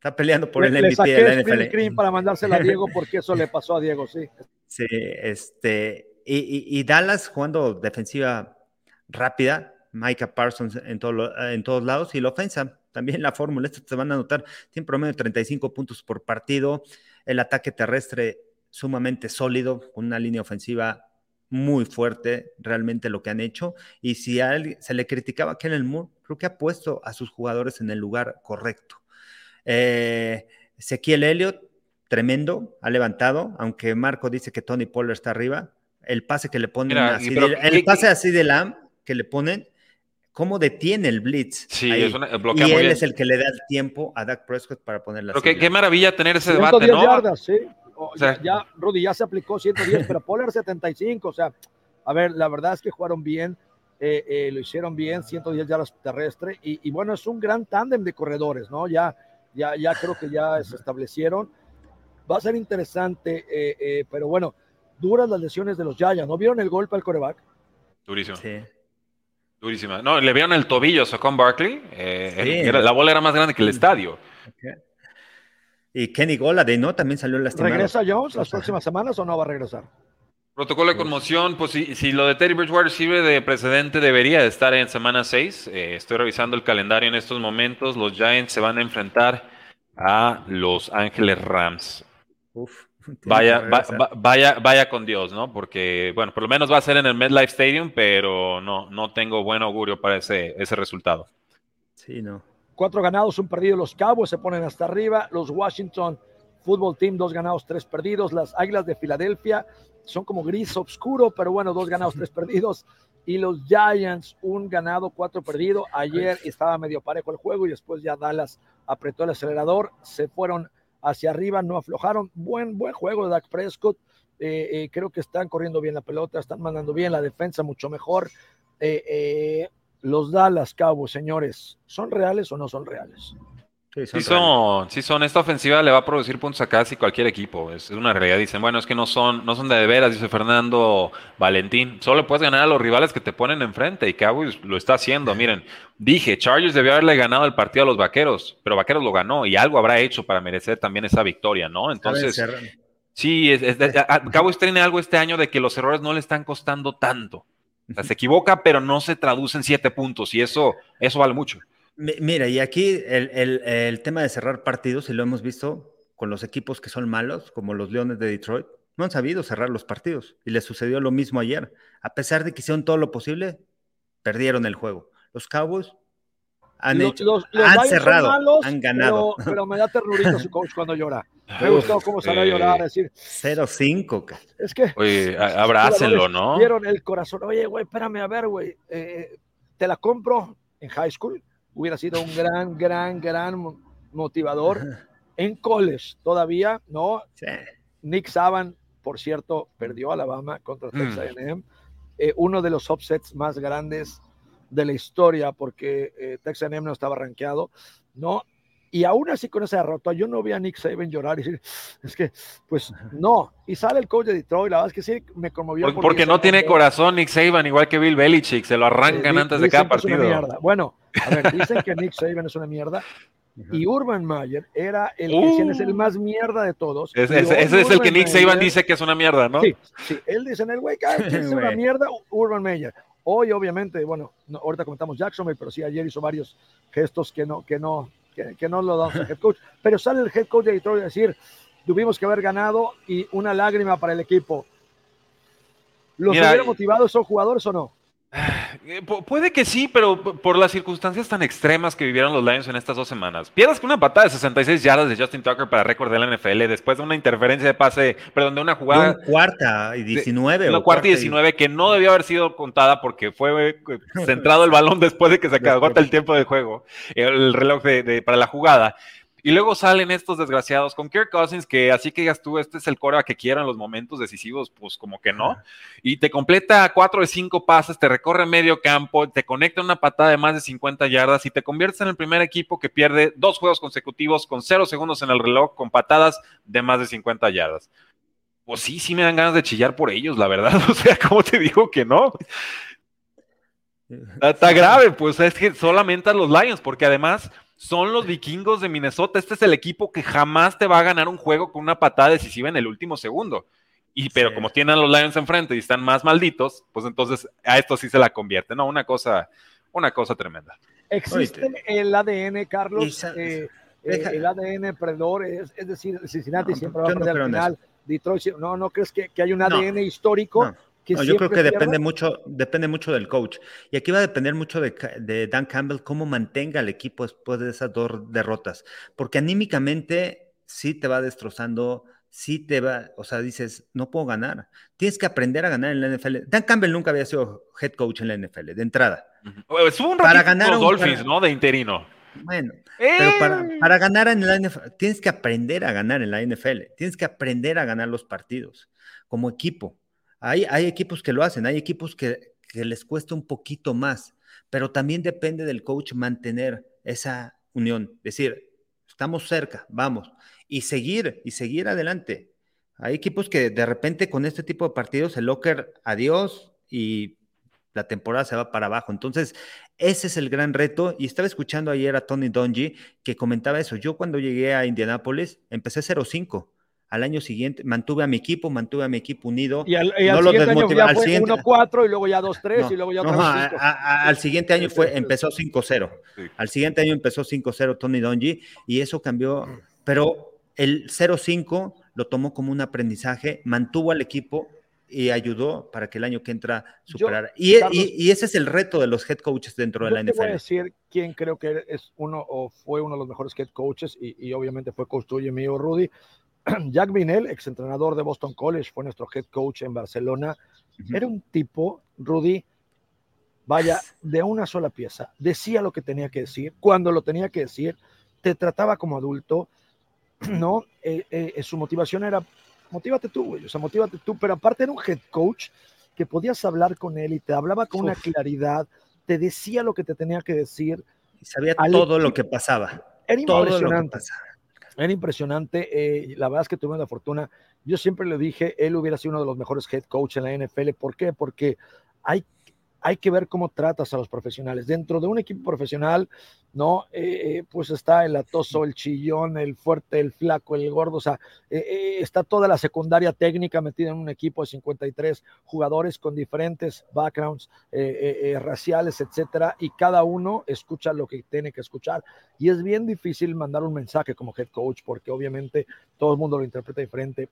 Está peleando por el MVP de la NFL. para mandársela a Diego porque eso le pasó a Diego, sí. Sí, este, y, Dallas jugando defensiva rápida, Micah Parsons en, en todos lados, y la ofensa, también la fórmula, esto te van a notar, tiene promedio de 35 puntos por partido, el ataque terrestre sumamente sólido, con una línea ofensiva muy fuerte, realmente lo que han hecho, y si a él se le criticaba a Kellen Moore, creo que ha puesto a sus jugadores en el lugar correcto. Eh, Ezequiel Elliott, tremendo, ha levantado, aunque Marco dice que Tony Pollard está arriba. El pase que le ponen así, de, el pase así de Lam que le ponen, ¿cómo detiene el blitz? Sí, es una, bloquea y él es el que le da el tiempo a Dak Prescott para ponerla. Pero qué, maravilla tener ese debate, ¿no? Yardas, sí. o sea, ya, Rudy, ya se aplicó 110, pero Pollard 75, o sea, a ver, la verdad es que jugaron bien, eh, eh, lo hicieron bien, 110 yardas terrestre, y, y bueno, es un gran tándem de corredores, ¿no? Ya ya, ya creo que ya se establecieron. Va a ser interesante, eh, eh, pero bueno, duras las lesiones de los Yayas. ¿No vieron el golpe al coreback? Durísimo. Sí. Durísima. No, le vieron el tobillo a Socon Barkley. Eh, la bola era más grande que el estadio. Y Kenny Golade, ¿no? También salió lastimado. ¿Regresa Jones las próximas semanas o no va a regresar? Protocolo de conmoción, pues si, lo de Teddy Bridgewater sirve de precedente, debería estar en semana 6. Eh, estoy revisando el calendario en estos momentos. Los Giants se van a enfrentar a Los Ángeles Rams. Uf, vaya, vaya, vaya con Dios, ¿no? Porque, bueno, por lo menos va a ser en el MetLife Stadium, pero no, no tengo buen augurio para ese, ese resultado. Sí, no. Cuatro ganados, un perdido. Los Cowboys se ponen hasta arriba. Los Washington Football Team, dos ganados, tres perdidos. Las Águilas de Filadelfia son como gris oscuro, pero bueno, dos ganados, tres perdidos. Y los Giants, un ganado, cuatro perdidos. Ayer estaba medio parejo el juego y después ya Dallas apretó el acelerador. Se fueron hacia arriba, no aflojaron. Buen, buen juego de Dak Prescott. Eh, eh, creo que están corriendo bien la pelota, están mandando bien la defensa, mucho mejor. Eh, los Dallas Cowboys, señores, ¿son reales o no son reales? Sí son, sí son, Esta ofensiva le va a producir puntos a casi cualquier equipo. Es, una realidad. Dicen, bueno, es que no son, no son de, de veras, dice Fernando Valentín. Solo puedes ganar a los rivales que te ponen enfrente y Cowboys lo está haciendo. Miren, dije, Chargers debió haberle ganado el partido a los Vaqueros, pero Vaqueros lo ganó y algo habrá hecho para merecer también esa victoria, ¿no? Entonces, sí, es, Cowboys tiene algo este año de que los errores no le están costando tanto. O sea, se equivoca, pero no se traduce en siete puntos y eso, eso vale mucho. Mira, y aquí el, tema de cerrar partidos, y lo hemos visto con los equipos que son malos, como los Leones de Detroit, no han sabido cerrar los partidos. Y les sucedió lo mismo ayer. A pesar de que hicieron todo lo posible, perdieron el juego. Los Cowboys han, hecho, han cerrado, han ganado. Pero, me da ternurito su coach cuando llora. Me gustó cómo salió a llorar, decir 0-5. Es que. Oye, abrácenlo, ¿no? Vieron el corazón. Oye, güey, espérame a ver, güey. Eh, te la compro en high school hubiera sido un gran, gran, gran motivador. En college todavía, ¿no? Nick Saban, por cierto, perdió Alabama contra Texas A&M. Eh, uno de los upsets más grandes de la historia porque eh, Texas A&M no estaba rankeado, ¿no? Y aún así con esa derrota, yo no vi a Nick Saban llorar y decir, es que, pues no. Y sale el coach de Detroit, la verdad es que sí me conmovió. Porque, no tiene corazón Nick Saban, igual que Bill Belichick, se lo arrancan eh, antes de cada partido. Bueno, a ver, dicen que Nick Saban es una mierda. Y Urban Mayer era el que es el uh. más mierda de todos. ese es el que Nick Saban dice que es una mierda, ¿no? Sí, sí. Él dice en el güey, es una mierda, Urban Mayer. Hoy, obviamente, bueno, ahorita comentamos Jacksonville, pero sí, ayer hizo varios gestos que no, que no, que, no lo damos al head coach, pero sale el head coach de Detroit a decir, tuvimos que haber ganado y una lágrima para el equipo. ¿Los Mira, hubiera motivado son jugadores o no? Eh, puede que sí, pero por las circunstancias tan extremas que vivieron los Lions en estas dos semanas. Pierdas con una patada de 66 yardas de Justin Tucker para récord de la NFL después de una interferencia de pase, perdón, de una jugada. cuarta y 19. una cuarta y 19 que no debió haber sido contada porque fue eh, centrado el balón después de que se acabó el tiempo de juego, el reloj para la jugada. Y luego salen estos desgraciados con Kirk Cousins, que así que digas tú, este es el core que quiero en los momentos decisivos, pues como que no. Y te completa cuatro de cinco pases, te recorre medio campo, te conecta una patada de más de 50 yardas y te conviertes en el primer equipo que pierde dos juegos consecutivos con cero segundos en el reloj, con patadas de más de 50 yardas. Pues sí, sí me dan ganas de chillar por ellos, la verdad. O sea, ¿cómo te digo que no? Está grave, pues es que solamente a los Lions, porque además son los vikingos de Minnesota. Este es el equipo que jamás te va a ganar un juego con una patada decisiva en el último segundo. Y pero como tienen a los Lions enfrente y están más malditos, pues entonces a esto sí se la convierte, ¿no? Una cosa, una cosa tremenda. Existe el ADN, Carlos, eh, eh, el ADN predador, es, decir, Cincinnati siempre va a perder al final. Detroit, no, no crees que, que hay un ADN histórico yo creo que depende mucho, depende mucho del coach. Y aquí va a depender mucho de, Dan Campbell cómo mantenga el equipo después de esas dos derrotas. Porque anímicamente sí te va destrozando, sí te va, o sea, dices, no puedo ganar. Tienes que aprender a ganar en la NFL. Dan Campbell nunca había sido head coach en la NFL, de entrada. Estuvo un para ganar los Dolphins, ¿no? De interino. Bueno, pero para, ¡Eh! para, ganar en la NFL, tienes que aprender a ganar en la NFL. Tienes que aprender a ganar los partidos como equipo. Hay, equipos que lo hacen, hay equipos que, les cuesta un poquito más, pero también depende del coach mantener esa unión, decir, estamos cerca, vamos, y seguir, y seguir adelante. Hay equipos que de repente con este tipo de partidos el locker adiós y la temporada se va para abajo. Entonces, ese es el gran reto. Y estaba escuchando ayer a Tony Donji que comentaba eso. Yo cuando llegué a Indianápolis empecé 0-5 al año siguiente mantuve a mi equipo, mantuve a mi equipo unido. Y al, siguiente año ya fue 1-4 y luego ya 2-3 y luego ya no, Al siguiente año fue, empezó 5-0. Al siguiente año empezó 5-0 Tony Donji y eso cambió, pero el 0-5 lo tomó como un aprendizaje, mantuvo al equipo y ayudó para que el año que entra superara. y, y, ese es el reto de los head coaches dentro de la NFL. Te voy a decir quién creo que es uno o fue uno de los mejores head coaches y, obviamente fue coach tuyo y mío, Rudy. Jack Vinel, exentrenador de Boston College, fue nuestro head coach en Barcelona. Era un tipo, Rudy, vaya, de una sola pieza. Decía lo que tenía que decir, cuando lo tenía que decir, te trataba como adulto, ¿no? Eh, eh, su motivación era motívate tú, güey, o sea, motívate tú, pero aparte era un head coach que podías hablar con él y te hablaba con una claridad, te decía lo que te tenía que decir. Y sabía todo lo que pasaba. Era impresionante. Era impresionante. Eh, la verdad es que tuve la fortuna. Yo siempre le dije, él hubiera sido uno de los mejores head coach en la NFL. ¿Por qué? Porque hay hay que ver cómo tratas a los profesionales. Dentro de un equipo profesional, ¿no? Eh, eh, pues está el atoso, el chillón, el fuerte, el flaco, el gordo, o sea, eh, está toda la secundaria técnica metida en un equipo de 53 jugadores con diferentes backgrounds raciales, etcétera, y cada uno escucha lo que tiene que escuchar. Y es bien difícil mandar un mensaje como head coach, porque obviamente todo el mundo lo interpreta diferente.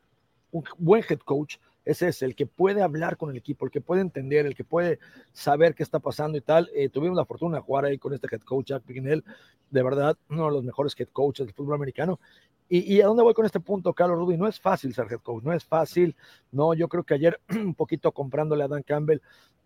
Un buen head coach ese es el que puede hablar con el equipo, el que puede entender, el que puede saber qué está pasando y tal. Eh, tuvimos la fortuna de jugar ahí con este head coach, Jack Pignell, de verdad, uno de los mejores head coaches del fútbol americano. Y, a dónde voy con este punto, Carlos Rudy? No es fácil ser head coach, no es fácil. No, yo creo que ayer, un poquito comprándole a Dan Campbell,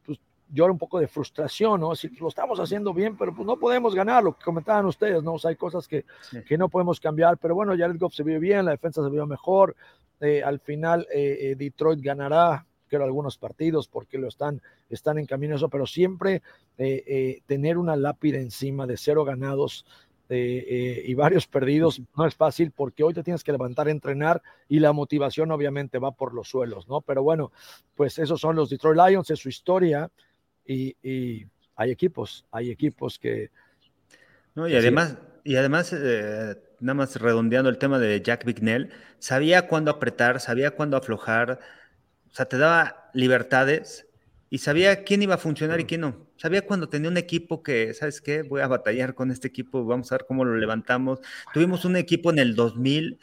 pues llora un poco de frustración, ¿no? Si lo estamos haciendo bien, pero pues no podemos ganar, lo que comentaban ustedes, ¿no? O sea, hay cosas que, que no podemos cambiar, pero bueno, Jared Goff se vio bien, la defensa se vio mejor, eh, al final eh, eh, Detroit ganará, creo, algunos partidos porque lo están, están en camino eso, pero siempre tener una lápida encima de cero ganados y varios perdidos no es fácil porque hoy te tienes que levantar a entrenar y la motivación obviamente va por los suelos, ¿no? Pero bueno, pues esos son los Detroit Lions, es su historia y, hay equipos, hay equipos que... No, y además, y además nada más redondeando el tema de Jack Bignell, sabía cuándo apretar, sabía cuándo aflojar, o sea, te daba libertades y sabía quién iba a funcionar y quién no. Sabía cuando tenía un equipo que, ¿sabes qué? Voy a batallar con este equipo, vamos a ver cómo lo levantamos. Tuvimos un equipo en el 2000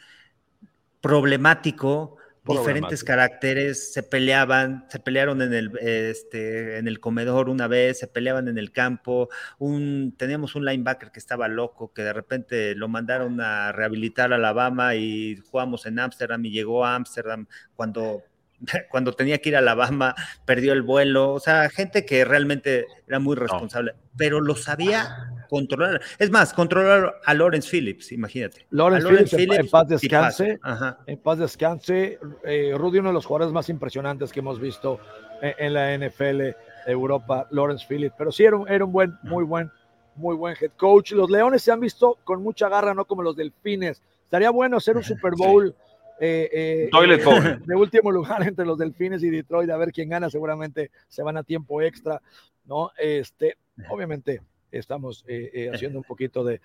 problemático, diferentes caracteres, se peleaban, se pelearon en el, este, en el comedor una vez, se peleaban en el campo, un, teníamos un linebacker que estaba loco, que de repente lo mandaron a rehabilitar a Alabama y jugamos en Ámsterdam y llegó a Ámsterdam cuando cuando tenía que ir a Alabama, perdió el vuelo, o sea, gente que realmente era muy responsable, pero lo sabía controlar. Es más, controlar a Lawrence Phillips, imagínate. Lawrence, Phillips, en paz descanse, en paz descanse, eh, Rudy, uno de los jugadores más impresionantes que hemos visto en, la NFL Europa, Lawrence Phillips, pero sí era un, era un buen, muy buen, muy buen head coach. Los Leones se han visto con mucha garra, no como los Delfines. Estaría bueno hacer un Super Bowl. Eh, eh, de último lugar entre los Delfines y Detroit, a ver quién gana, seguramente se van a tiempo extra, ¿no? Este, obviamente estamos eh, haciendo un poquito de,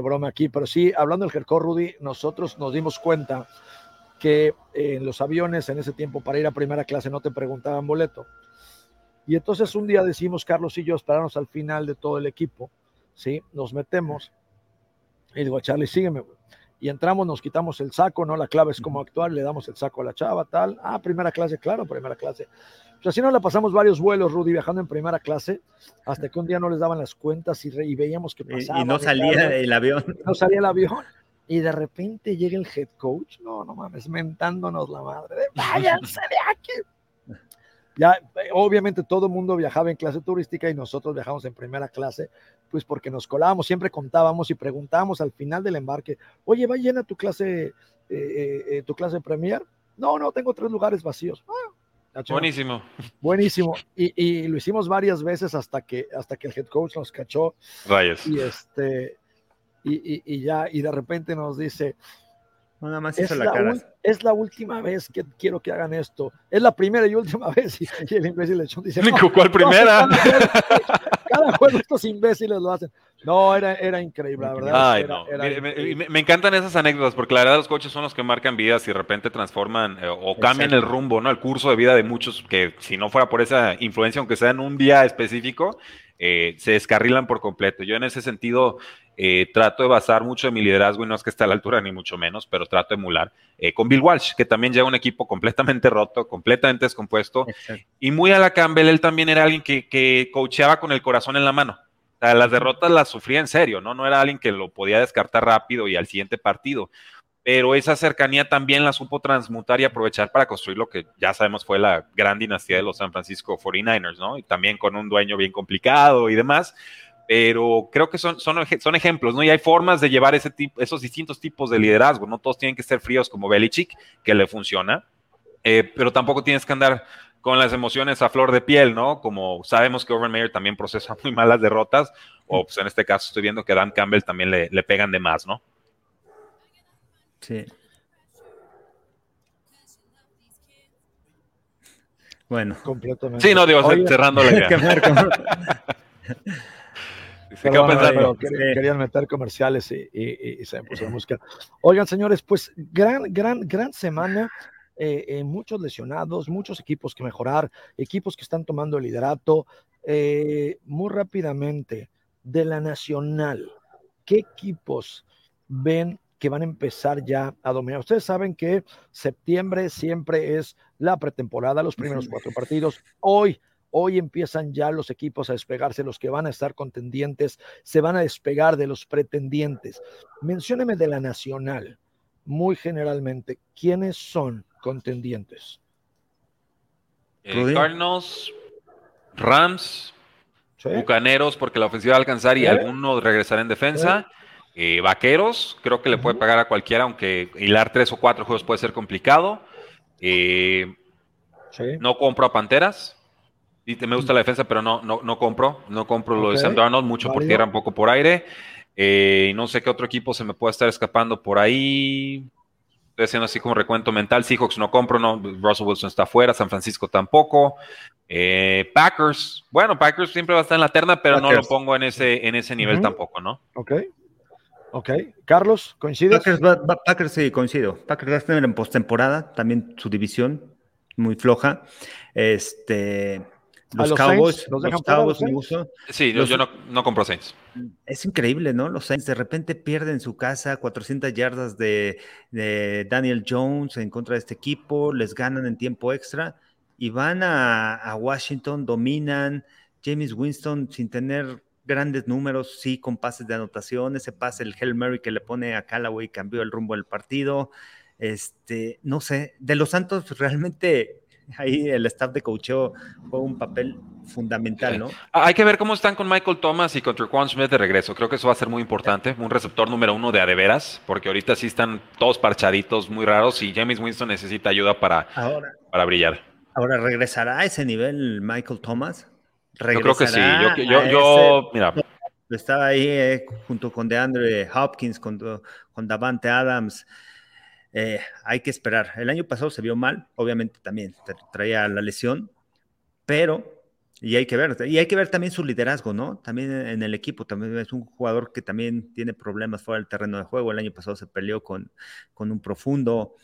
broma aquí, pero sí, hablando del Jercó, Rudy, nosotros nos dimos cuenta que en los aviones en ese tiempo para ir a primera clase no te preguntaban boleto. Y entonces un día decimos, Carlos y yo, esperarnos al final de todo el equipo, ¿sí? Nos metemos y digo, Charlie, sígueme, y entramos, nos quitamos el saco, ¿no? La clave es cómo actuar, le damos el saco a la chava, tal. Ah, primera clase, claro, primera clase. Pues así nos la pasamos varios vuelos, Rudy, viajando en primera clase, hasta que un día no les daban las cuentas y, veíamos que pasaba. Y, no salía el avión. No salía el avión. Y de repente llega el head coach, no, no mames, mentándonos la madre. Váyanse de aquí ya, eh, obviamente todo el mundo viajaba en clase turística y nosotros viajamos en primera clase, pues porque nos colábamos, siempre contábamos y preguntábamos al final del embarque, oye, ¿va llena tu clase, eh, eh, tu clase premier? No, no, tengo tres lugares vacíos. Ah, Buenísimo. Buenísimo. Y, lo hicimos varias veces hasta que, hasta que el head coach nos cachó. Rayos. Y este, y, y ya, y de repente nos dice, Nada más hizo es la, cara. Es la última vez que quiero que hagan esto. Es la primera y última vez. Y, el imbécil dice: ¿Cuál primera? cada, juego estos imbéciles lo hacen. No, era, era increíble, la verdad. Ay, no. me, encantan esas anécdotas porque la verdad los coches son los que marcan vidas y de repente transforman eh, o cambian el rumbo, ¿no? El curso de vida de muchos que si no fuera por esa influencia, aunque sea en un día específico, eh, se descarrilan por completo. Yo en ese sentido eh, trato de basar mucho de mi liderazgo y no es que esté a la altura ni mucho menos, pero trato de emular eh, con Bill Walsh, que también lleva un equipo completamente roto, completamente descompuesto. Y muy a la Campbell, él también era alguien que, que coacheaba con el corazón en la mano. Las derrotas las sufría en serio, ¿no? No era alguien que lo podía descartar rápido y al siguiente partido. Pero esa cercanía también la supo transmutar y aprovechar para construir lo que ya sabemos fue la gran dinastía de los San Francisco 49ers, ¿no? Y también con un dueño bien complicado y demás pero creo que son, son, son, ejemplos, ¿no? Y hay formas de llevar ese tipo, esos distintos tipos de liderazgo, no todos tienen que ser fríos como Belichick, que le funciona, eh, pero tampoco tienes que andar con las emociones a flor de piel, ¿no? Como sabemos que Urban Meyer también procesa muy malas derrotas, o pues en este caso estoy viendo que Dan Campbell también le, le pegan de más, ¿no? Sí. Bueno. Completamente. Sí, no, digo, cerrando la idea. Se pensando. querían meter comerciales y, se puso la música. Oigan, señores, pues gran, gran, gran semana. Eh, eh, muchos lesionados, muchos equipos que mejorar, equipos que están tomando el liderato. Eh, muy rápidamente, de la nacional, ¿qué equipos ven que van a empezar ya a dominar? Ustedes saben que septiembre siempre es la pretemporada, los primeros cuatro partidos. Hoy Hoy empiezan ya los equipos a despegarse, los que van a estar contendientes se van a despegar de los pretendientes. Mencióneme de la nacional, muy generalmente, ¿quiénes son contendientes? Eh, Cardinals, Rams, Bucaneros, porque la ofensiva va a alcanzar y algunos regresarán en defensa. Eh, vaqueros, creo que le puede pagar a cualquiera, aunque hilar tres o cuatro juegos puede ser complicado. Eh, no compro a Panteras. Y me gusta la defensa, pero no, no, no compro. No compro lo de Sam Darnold, mucho porque era un poco por aire. Eh, no sé qué otro equipo se me puede estar escapando por ahí. Estoy haciendo así como recuento mental. Seahawks no compro, no. Russell Wilson está fuera, San Francisco tampoco. Eh, Packers, bueno, Packers siempre va a estar en la terna, pero no lo pongo en ese, en ese nivel tampoco, ¿no? Ok. Ok. Carlos, ¿coincides? Packers, Packers sí, coincido. Packers va a tener en postemporada, también su división muy floja. Este, los, Cowboys, los, Cowboys Sí, yo no, no, compro Saints. Es increíble, ¿no? Los Saints de repente pierden su casa 400 yardas de, Daniel Jones en contra de este equipo, les ganan en tiempo extra y van a, Washington, dominan. James Winston sin tener grandes números, sí, con pases de anotación, ese pase, el Hail Mary que le pone a Callaway cambió el rumbo del partido. Este, no sé, de los Santos realmente ahí el staff de coacheo juega un papel fundamental, ¿no? Ah, hay que ver cómo están con Michael Thomas y con Quan Smith de regreso. Creo que eso va a ser muy importante. Un receptor número uno de adeveras, porque ahorita sí están todos parchaditos, muy raros, y James Winston necesita ayuda para, para brillar. Ahora, ¿regresará a ese nivel Michael Thomas? Yo creo que sí. Yo, yo, mira. Estaba ahí eh, junto con DeAndre Hopkins, con, con Davante Adams. Eh, hay que esperar. El año pasado se vio mal, obviamente también traía la lesión, pero, y hay que ver, y hay que ver también su liderazgo, ¿no? También en el equipo, también es un jugador que también tiene problemas fuera del terreno de juego. El año pasado se peleó con, con un profundo,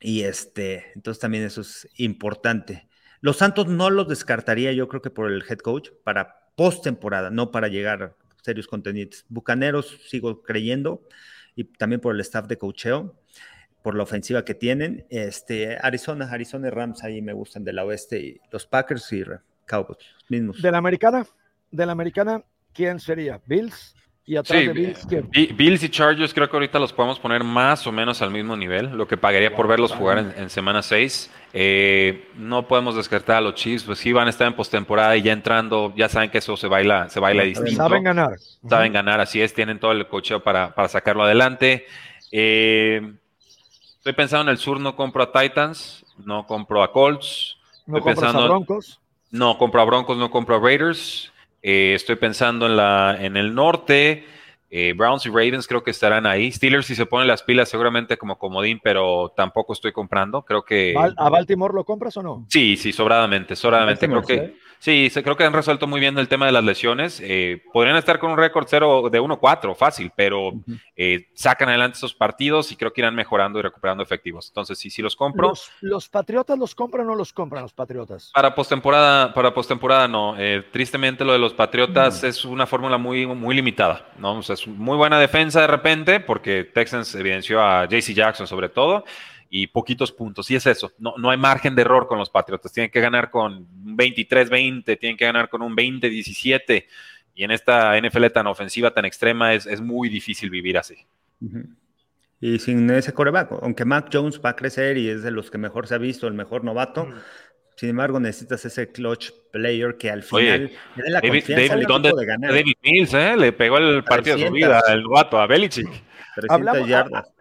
y este, entonces también eso es importante. Los Santos no los descartaría, yo creo que por el head coach, para postemporada, no para llegar a serios contenidos. Bucaneros sigo creyendo, y también por el staff de coacheo por la ofensiva que tienen. Este, Arizona, Arizona y Rams ahí me gustan de la oeste y los Packers y Cowboys mismos. De la americana, de la americana, ¿quién sería? Bills. Y atrás de Bills, ¿quién? Bills y Chargers creo que ahorita los podemos poner más o menos al mismo nivel, lo que pagaría por verlos jugar en, semana 6. Eh, no podemos descartar a los Chiefs, pues sí van a estar en postemporada y ya entrando, ya saben que eso se baila, se baila distinto. Saben ganar. Saben ganar, así es, tienen todo el cocheo para, para sacarlo adelante. Eh, Estoy pensando en el sur, no compro a Titans, no compro a Colts. No compro a Broncos. No compro a Broncos, no compro a Raiders. Eh, estoy pensando en, la, en el norte. Eh, Browns y Ravens creo que estarán ahí. Steelers si se ponen las pilas seguramente como comodín, pero tampoco estoy comprando. Creo que... ¿A Baltimore lo compras o no? Sí, sí, sobradamente, sobradamente. Creo que... Sí, creo que han resuelto muy bien el tema de las lesiones. Eh, podrían estar con un récord cero de 1-4, fácil, pero eh, sacan adelante esos partidos y creo que irán mejorando y recuperando efectivos. Entonces, sí, sí los compro. ¿Los, Patriotas los compran o no los compran los Patriotas? Para postemporada, para postemporada no. Eh, tristemente, lo de los Patriotas es una fórmula muy, muy limitada. ¿no? O sea, es muy buena defensa de repente, porque Texans evidenció a JC Jackson sobre todo y poquitos puntos. Y es eso, no, no hay margen de error con los Patriotas. Tienen que ganar con un 23-20, tienen que ganar con un 20-17. Y en esta NFL tan ofensiva, tan extrema, es, es muy difícil vivir así. Y sin ese coreback, aunque Mac Jones va a crecer y es de los que mejor se ha visto, el mejor novato, sin embargo necesitas ese clutch player que al final le dé la confianza de ganar. David Mills, ¿eh? le pegó el partido de su vida, el novato, a Belichick. 300 yardas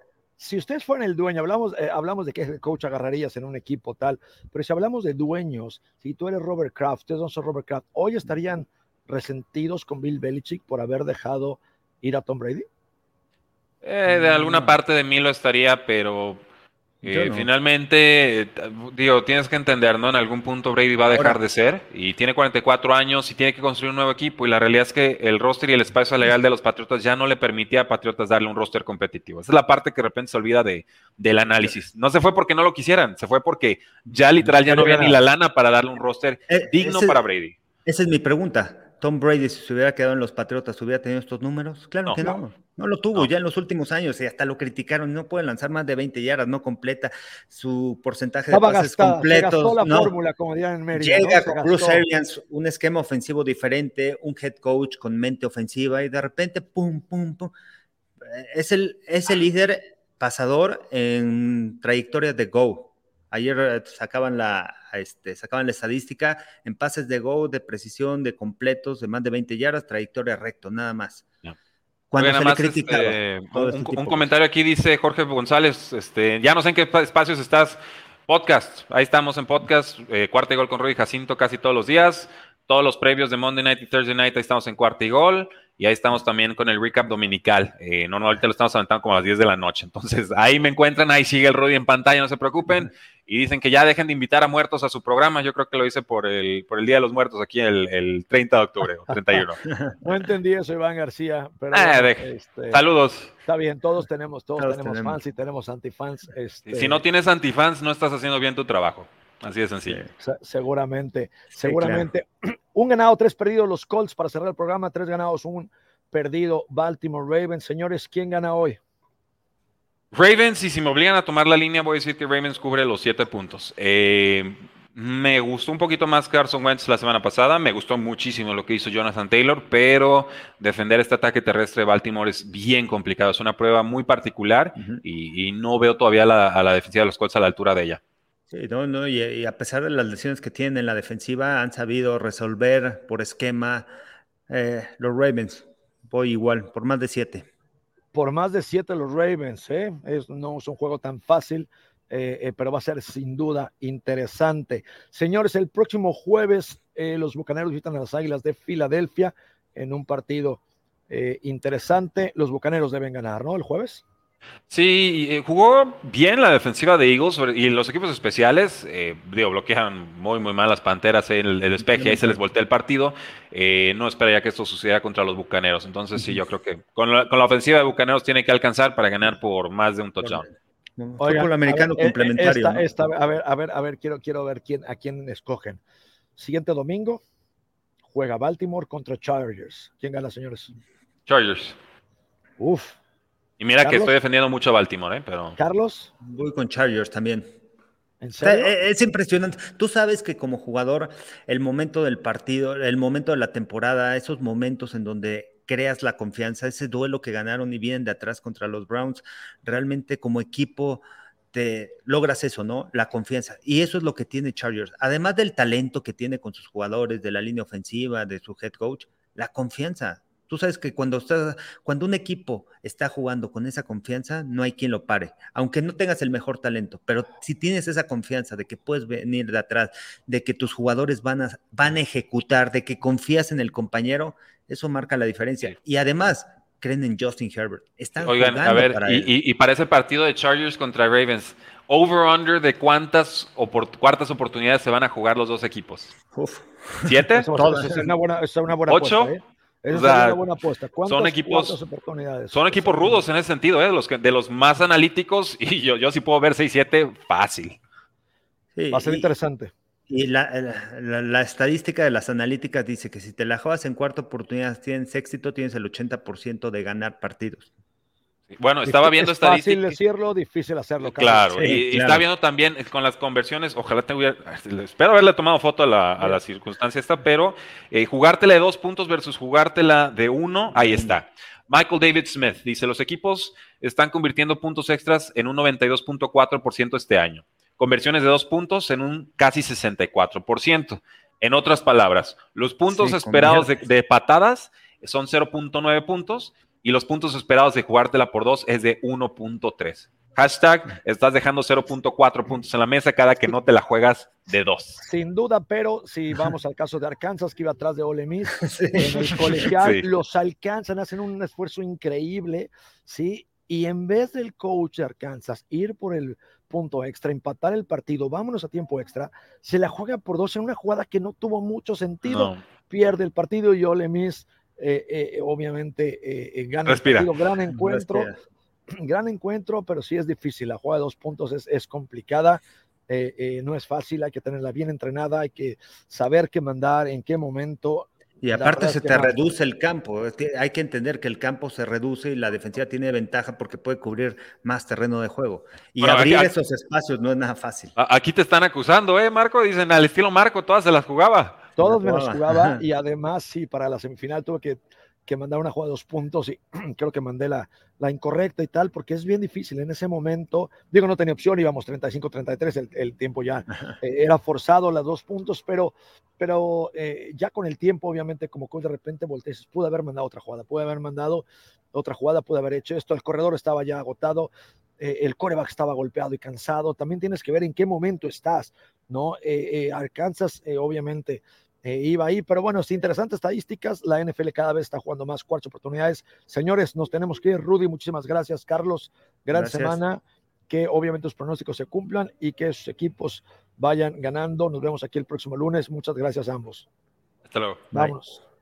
si ustedes fueran el dueño, hablamos, eh, hablamos de que el coach agarrarías en un equipo tal, pero si hablamos de dueños, si tú eres Robert Kraft, ustedes no son Robert Kraft, hoy estarían resentidos con Bill Belichick por haber dejado ir a Tom Brady? Eh, de alguna mm. parte de mí lo estaría, pero eh, finalmente, digo, tienes que entender, ¿no? En algún punto Brady va a dejar de ser y tiene 44 años y tiene que construir un nuevo equipo y la realidad es que el roster y el espacio legal de los Patriotas ya no le permitía a Patriotas darle un roster competitivo. Esa es la parte que de repente se olvida de, del análisis. No se fue porque no lo quisieran, se fue porque ya literal ya no había ni la lana para darle un roster eh, digno para Brady. Esa es mi pregunta. Tom Brady, si se hubiera quedado en los Patriotas, ¿hubiera tenido estos números? Claro que no. No, lo tuvo ya en los últimos años y hasta lo criticaron. No puede lanzar más de 20 yardas, no completa su porcentaje de pases completos. la fórmula, como en Llega con Bruce Arians, un esquema ofensivo diferente, un head coach con mente ofensiva y de repente, pum, pum, pum. Es el, es el líder pasador en trayectorias de go. Ayer eh, sacaban la, este, sacaban la estadística en pases de go, de precisión, de completos, de más de 20 yardas, trayectoria recto, nada más. Cuando se le criticaba. Este, este un, comentario aquí dice Jorge González, este, ya no sé en qué espacios estás. Podcast, ahí estamos en podcast, eh, cuarta y gol con Rudy Jacinto casi todos los días. Todos los previos de Monday Night y Thursday Night, ahí estamos en cuarta y gol. Y ahí estamos también con el recap dominical. Eh, no, no, ahorita lo estamos aventando como a las 10 de la noche. Entonces, ahí me encuentran, ahí sigue el Rudy en pantalla, no se preocupen. Y dicen que ya dejen de invitar a muertos a su programa. Yo creo que lo hice por el, por el Día de los Muertos aquí el, el 30 de octubre o 31. no entendí eso, Iván García. Pero, ah, este, saludos. Está bien, todos tenemos, todos, tenemos, fans y tenemos antifans. Este si no tienes antifans, no estás haciendo bien tu trabajo. Así de sencillo. seguramente, seguramente. Un ganado, tres perdidos los Colts para cerrar el programa, tres ganados, un perdido Baltimore Ravens. Señores, ¿quién gana hoy? Ravens, y si me obligan a tomar la línea, voy a decir que Ravens cubre los siete puntos. Eh, me gustó un poquito más Carson Wentz la semana pasada, me gustó muchísimo lo que hizo Jonathan Taylor, pero defender este ataque terrestre de Baltimore es bien complicado, es una prueba muy particular y, no veo todavía a la defensiva de los Colts a la altura de ella. Sí, no, no, y, a pesar de las lesiones que tienen en la defensiva, han sabido resolver por esquema eh, los Ravens. Voy igual, por más de siete. Por más de siete los Ravens, ¿eh? Es, no es un juego tan fácil, eh, eh, pero va a ser sin duda interesante. Señores, el próximo jueves los Bucaneros visitan a las Águilas de Filadelfia en un partido interesante. Los Bucaneros deben ganar, ¿no? El jueves. Sí, eh, jugó bien la defensiva de Eagles y los equipos especiales, eh, digo, bloquean muy, muy mal las panteras en el, el y ahí se les voltea el partido. Eh, no esperaría que esto suceda contra los bucaneros. Entonces, sí, yo creo que con la, ofensiva de bucaneros tiene que alcanzar para ganar por más de un touchdown. Fútbol americano complementario. a ver, a ver, a ver, quiero, quiero ver quién, a quién escogen. Siguiente domingo juega Baltimore contra Chargers. ¿Quién gana, señores? Chargers. Uf, y mira que estoy defendiendo mucho a Baltimore, ¿eh? Pero... Carlos. Voy con Chargers también. E, es impresionante. Tú sabes que como jugador, el momento del partido, el momento de la temporada, esos momentos en donde creas la confianza, ese duelo que ganaron y vienen de atrás contra los Browns, realmente como equipo te logras eso, ¿no? La confianza. Y eso es lo que tiene Chargers. Además del talento que tiene con sus jugadores, de la línea ofensiva, de su head coach, la confianza. Tú sabes que cuando, cuando un equipo está jugando con esa confianza, no hay quien lo pare, aunque no tengas el mejor talento, pero si tienes esa confianza de que puedes venir de atrás, de que tus jugadores van a, van a ejecutar, de que confías en el compañero, eso marca la diferencia. Y además, creen en Justin Herbert. Están Oigan, a ver, y, para ese partido de Chargers contra Ravens, over-under de cuántas, cuartas oportunidades se van a jugar los dos equipos. ¿Siete? es una buena, es una buena ¿Ocho? ¿eh? Es una buena apuesta. Son equipos, son equipos rudos en ese sentido, ¿eh? los, de los más analíticos, y yo, yo sí puedo ver 6-7 fácil. Va a ser interesante. Y la, estadística de las analíticas dice que si te la juegas en cuarta oportunidad, tienes éxito, tienes el 80% de ganar partidos. Bueno, estaba viendo es Fácil decirlo, difícil hacerlo. Claro, y, está viendo también con las conversiones, ojalá te hubiera, espero haberle tomado foto a la, circunstancia esta, pero eh, jugártela de dos puntos versus jugártela de uno, ahí está. Michael David Smith dice, los equipos están convirtiendo puntos extras en un 92.4% este año conversiones de dos puntos en un casi 64%. En otras palabras, los puntos esperados de, patadas son 0.9 puntos y los puntos esperados de jugártela por dos es de 1.3. Hashtag, estás dejando 0.4 puntos en la mesa cada que no te la juegas de dos. Sin duda, pero si vamos al caso de Arkansas, que iba atrás de Ole Miss, en el colegial, los alcanzan, hacen un esfuerzo increíble, ¿sí? Y en vez del coach de Arkansas ir por el punto extra, empatar el partido, vámonos a tiempo extra, se la juega por dos en una jugada que no tuvo mucho sentido, pierde el partido y Ole Miss eh, eh, obviamente eh, gana el partido, gran encuentro, gran encuentro, pero sí es difícil, la jugada de dos puntos es, es complicada. no es fácil, hay que tenerla bien entrenada, hay que saber qué mandar, en qué momento, y aparte se te reduce el campo. Hay que entender que el campo se reduce y la defensiva tiene ventaja porque puede cubrir más terreno de juego. Y abrir esos espacios no es nada fácil. Aquí te están acusando, ¿eh, Marco? Dicen al estilo Marco, todas se las jugaba. Todos me las jugaba y además, sí, para la semifinal tuve que que mandar una jugada de dos puntos y creo que mandé la, la, incorrecta y tal, porque es bien difícil en ese momento. Digo, no tenía opción, íbamos 35-33, el, el, tiempo ya eh, era forzado las dos puntos, pero, pero eh, ya con el tiempo, obviamente, como que de repente voltees, pude haber mandado otra jugada, pude haber mandado otra jugada, pude haber hecho esto, el corredor estaba ya agotado, eh, el coreback estaba golpeado y cansado, también tienes que ver en qué momento estás, ¿no? Arkansas, obviamente, eh, iba ahí. Pero bueno, es interesante estadísticas. La NFL cada vez está jugando más cuartas oportunidades. Señores, nos tenemos que ir. Rudy, muchísimas gracias. Carlos, gran semana. Que obviamente los pronósticos se cumplan y que sus equipos vayan ganando. Nos vemos aquí el próximo lunes. Muchas gracias a ambos. Hasta luego. Vámonos.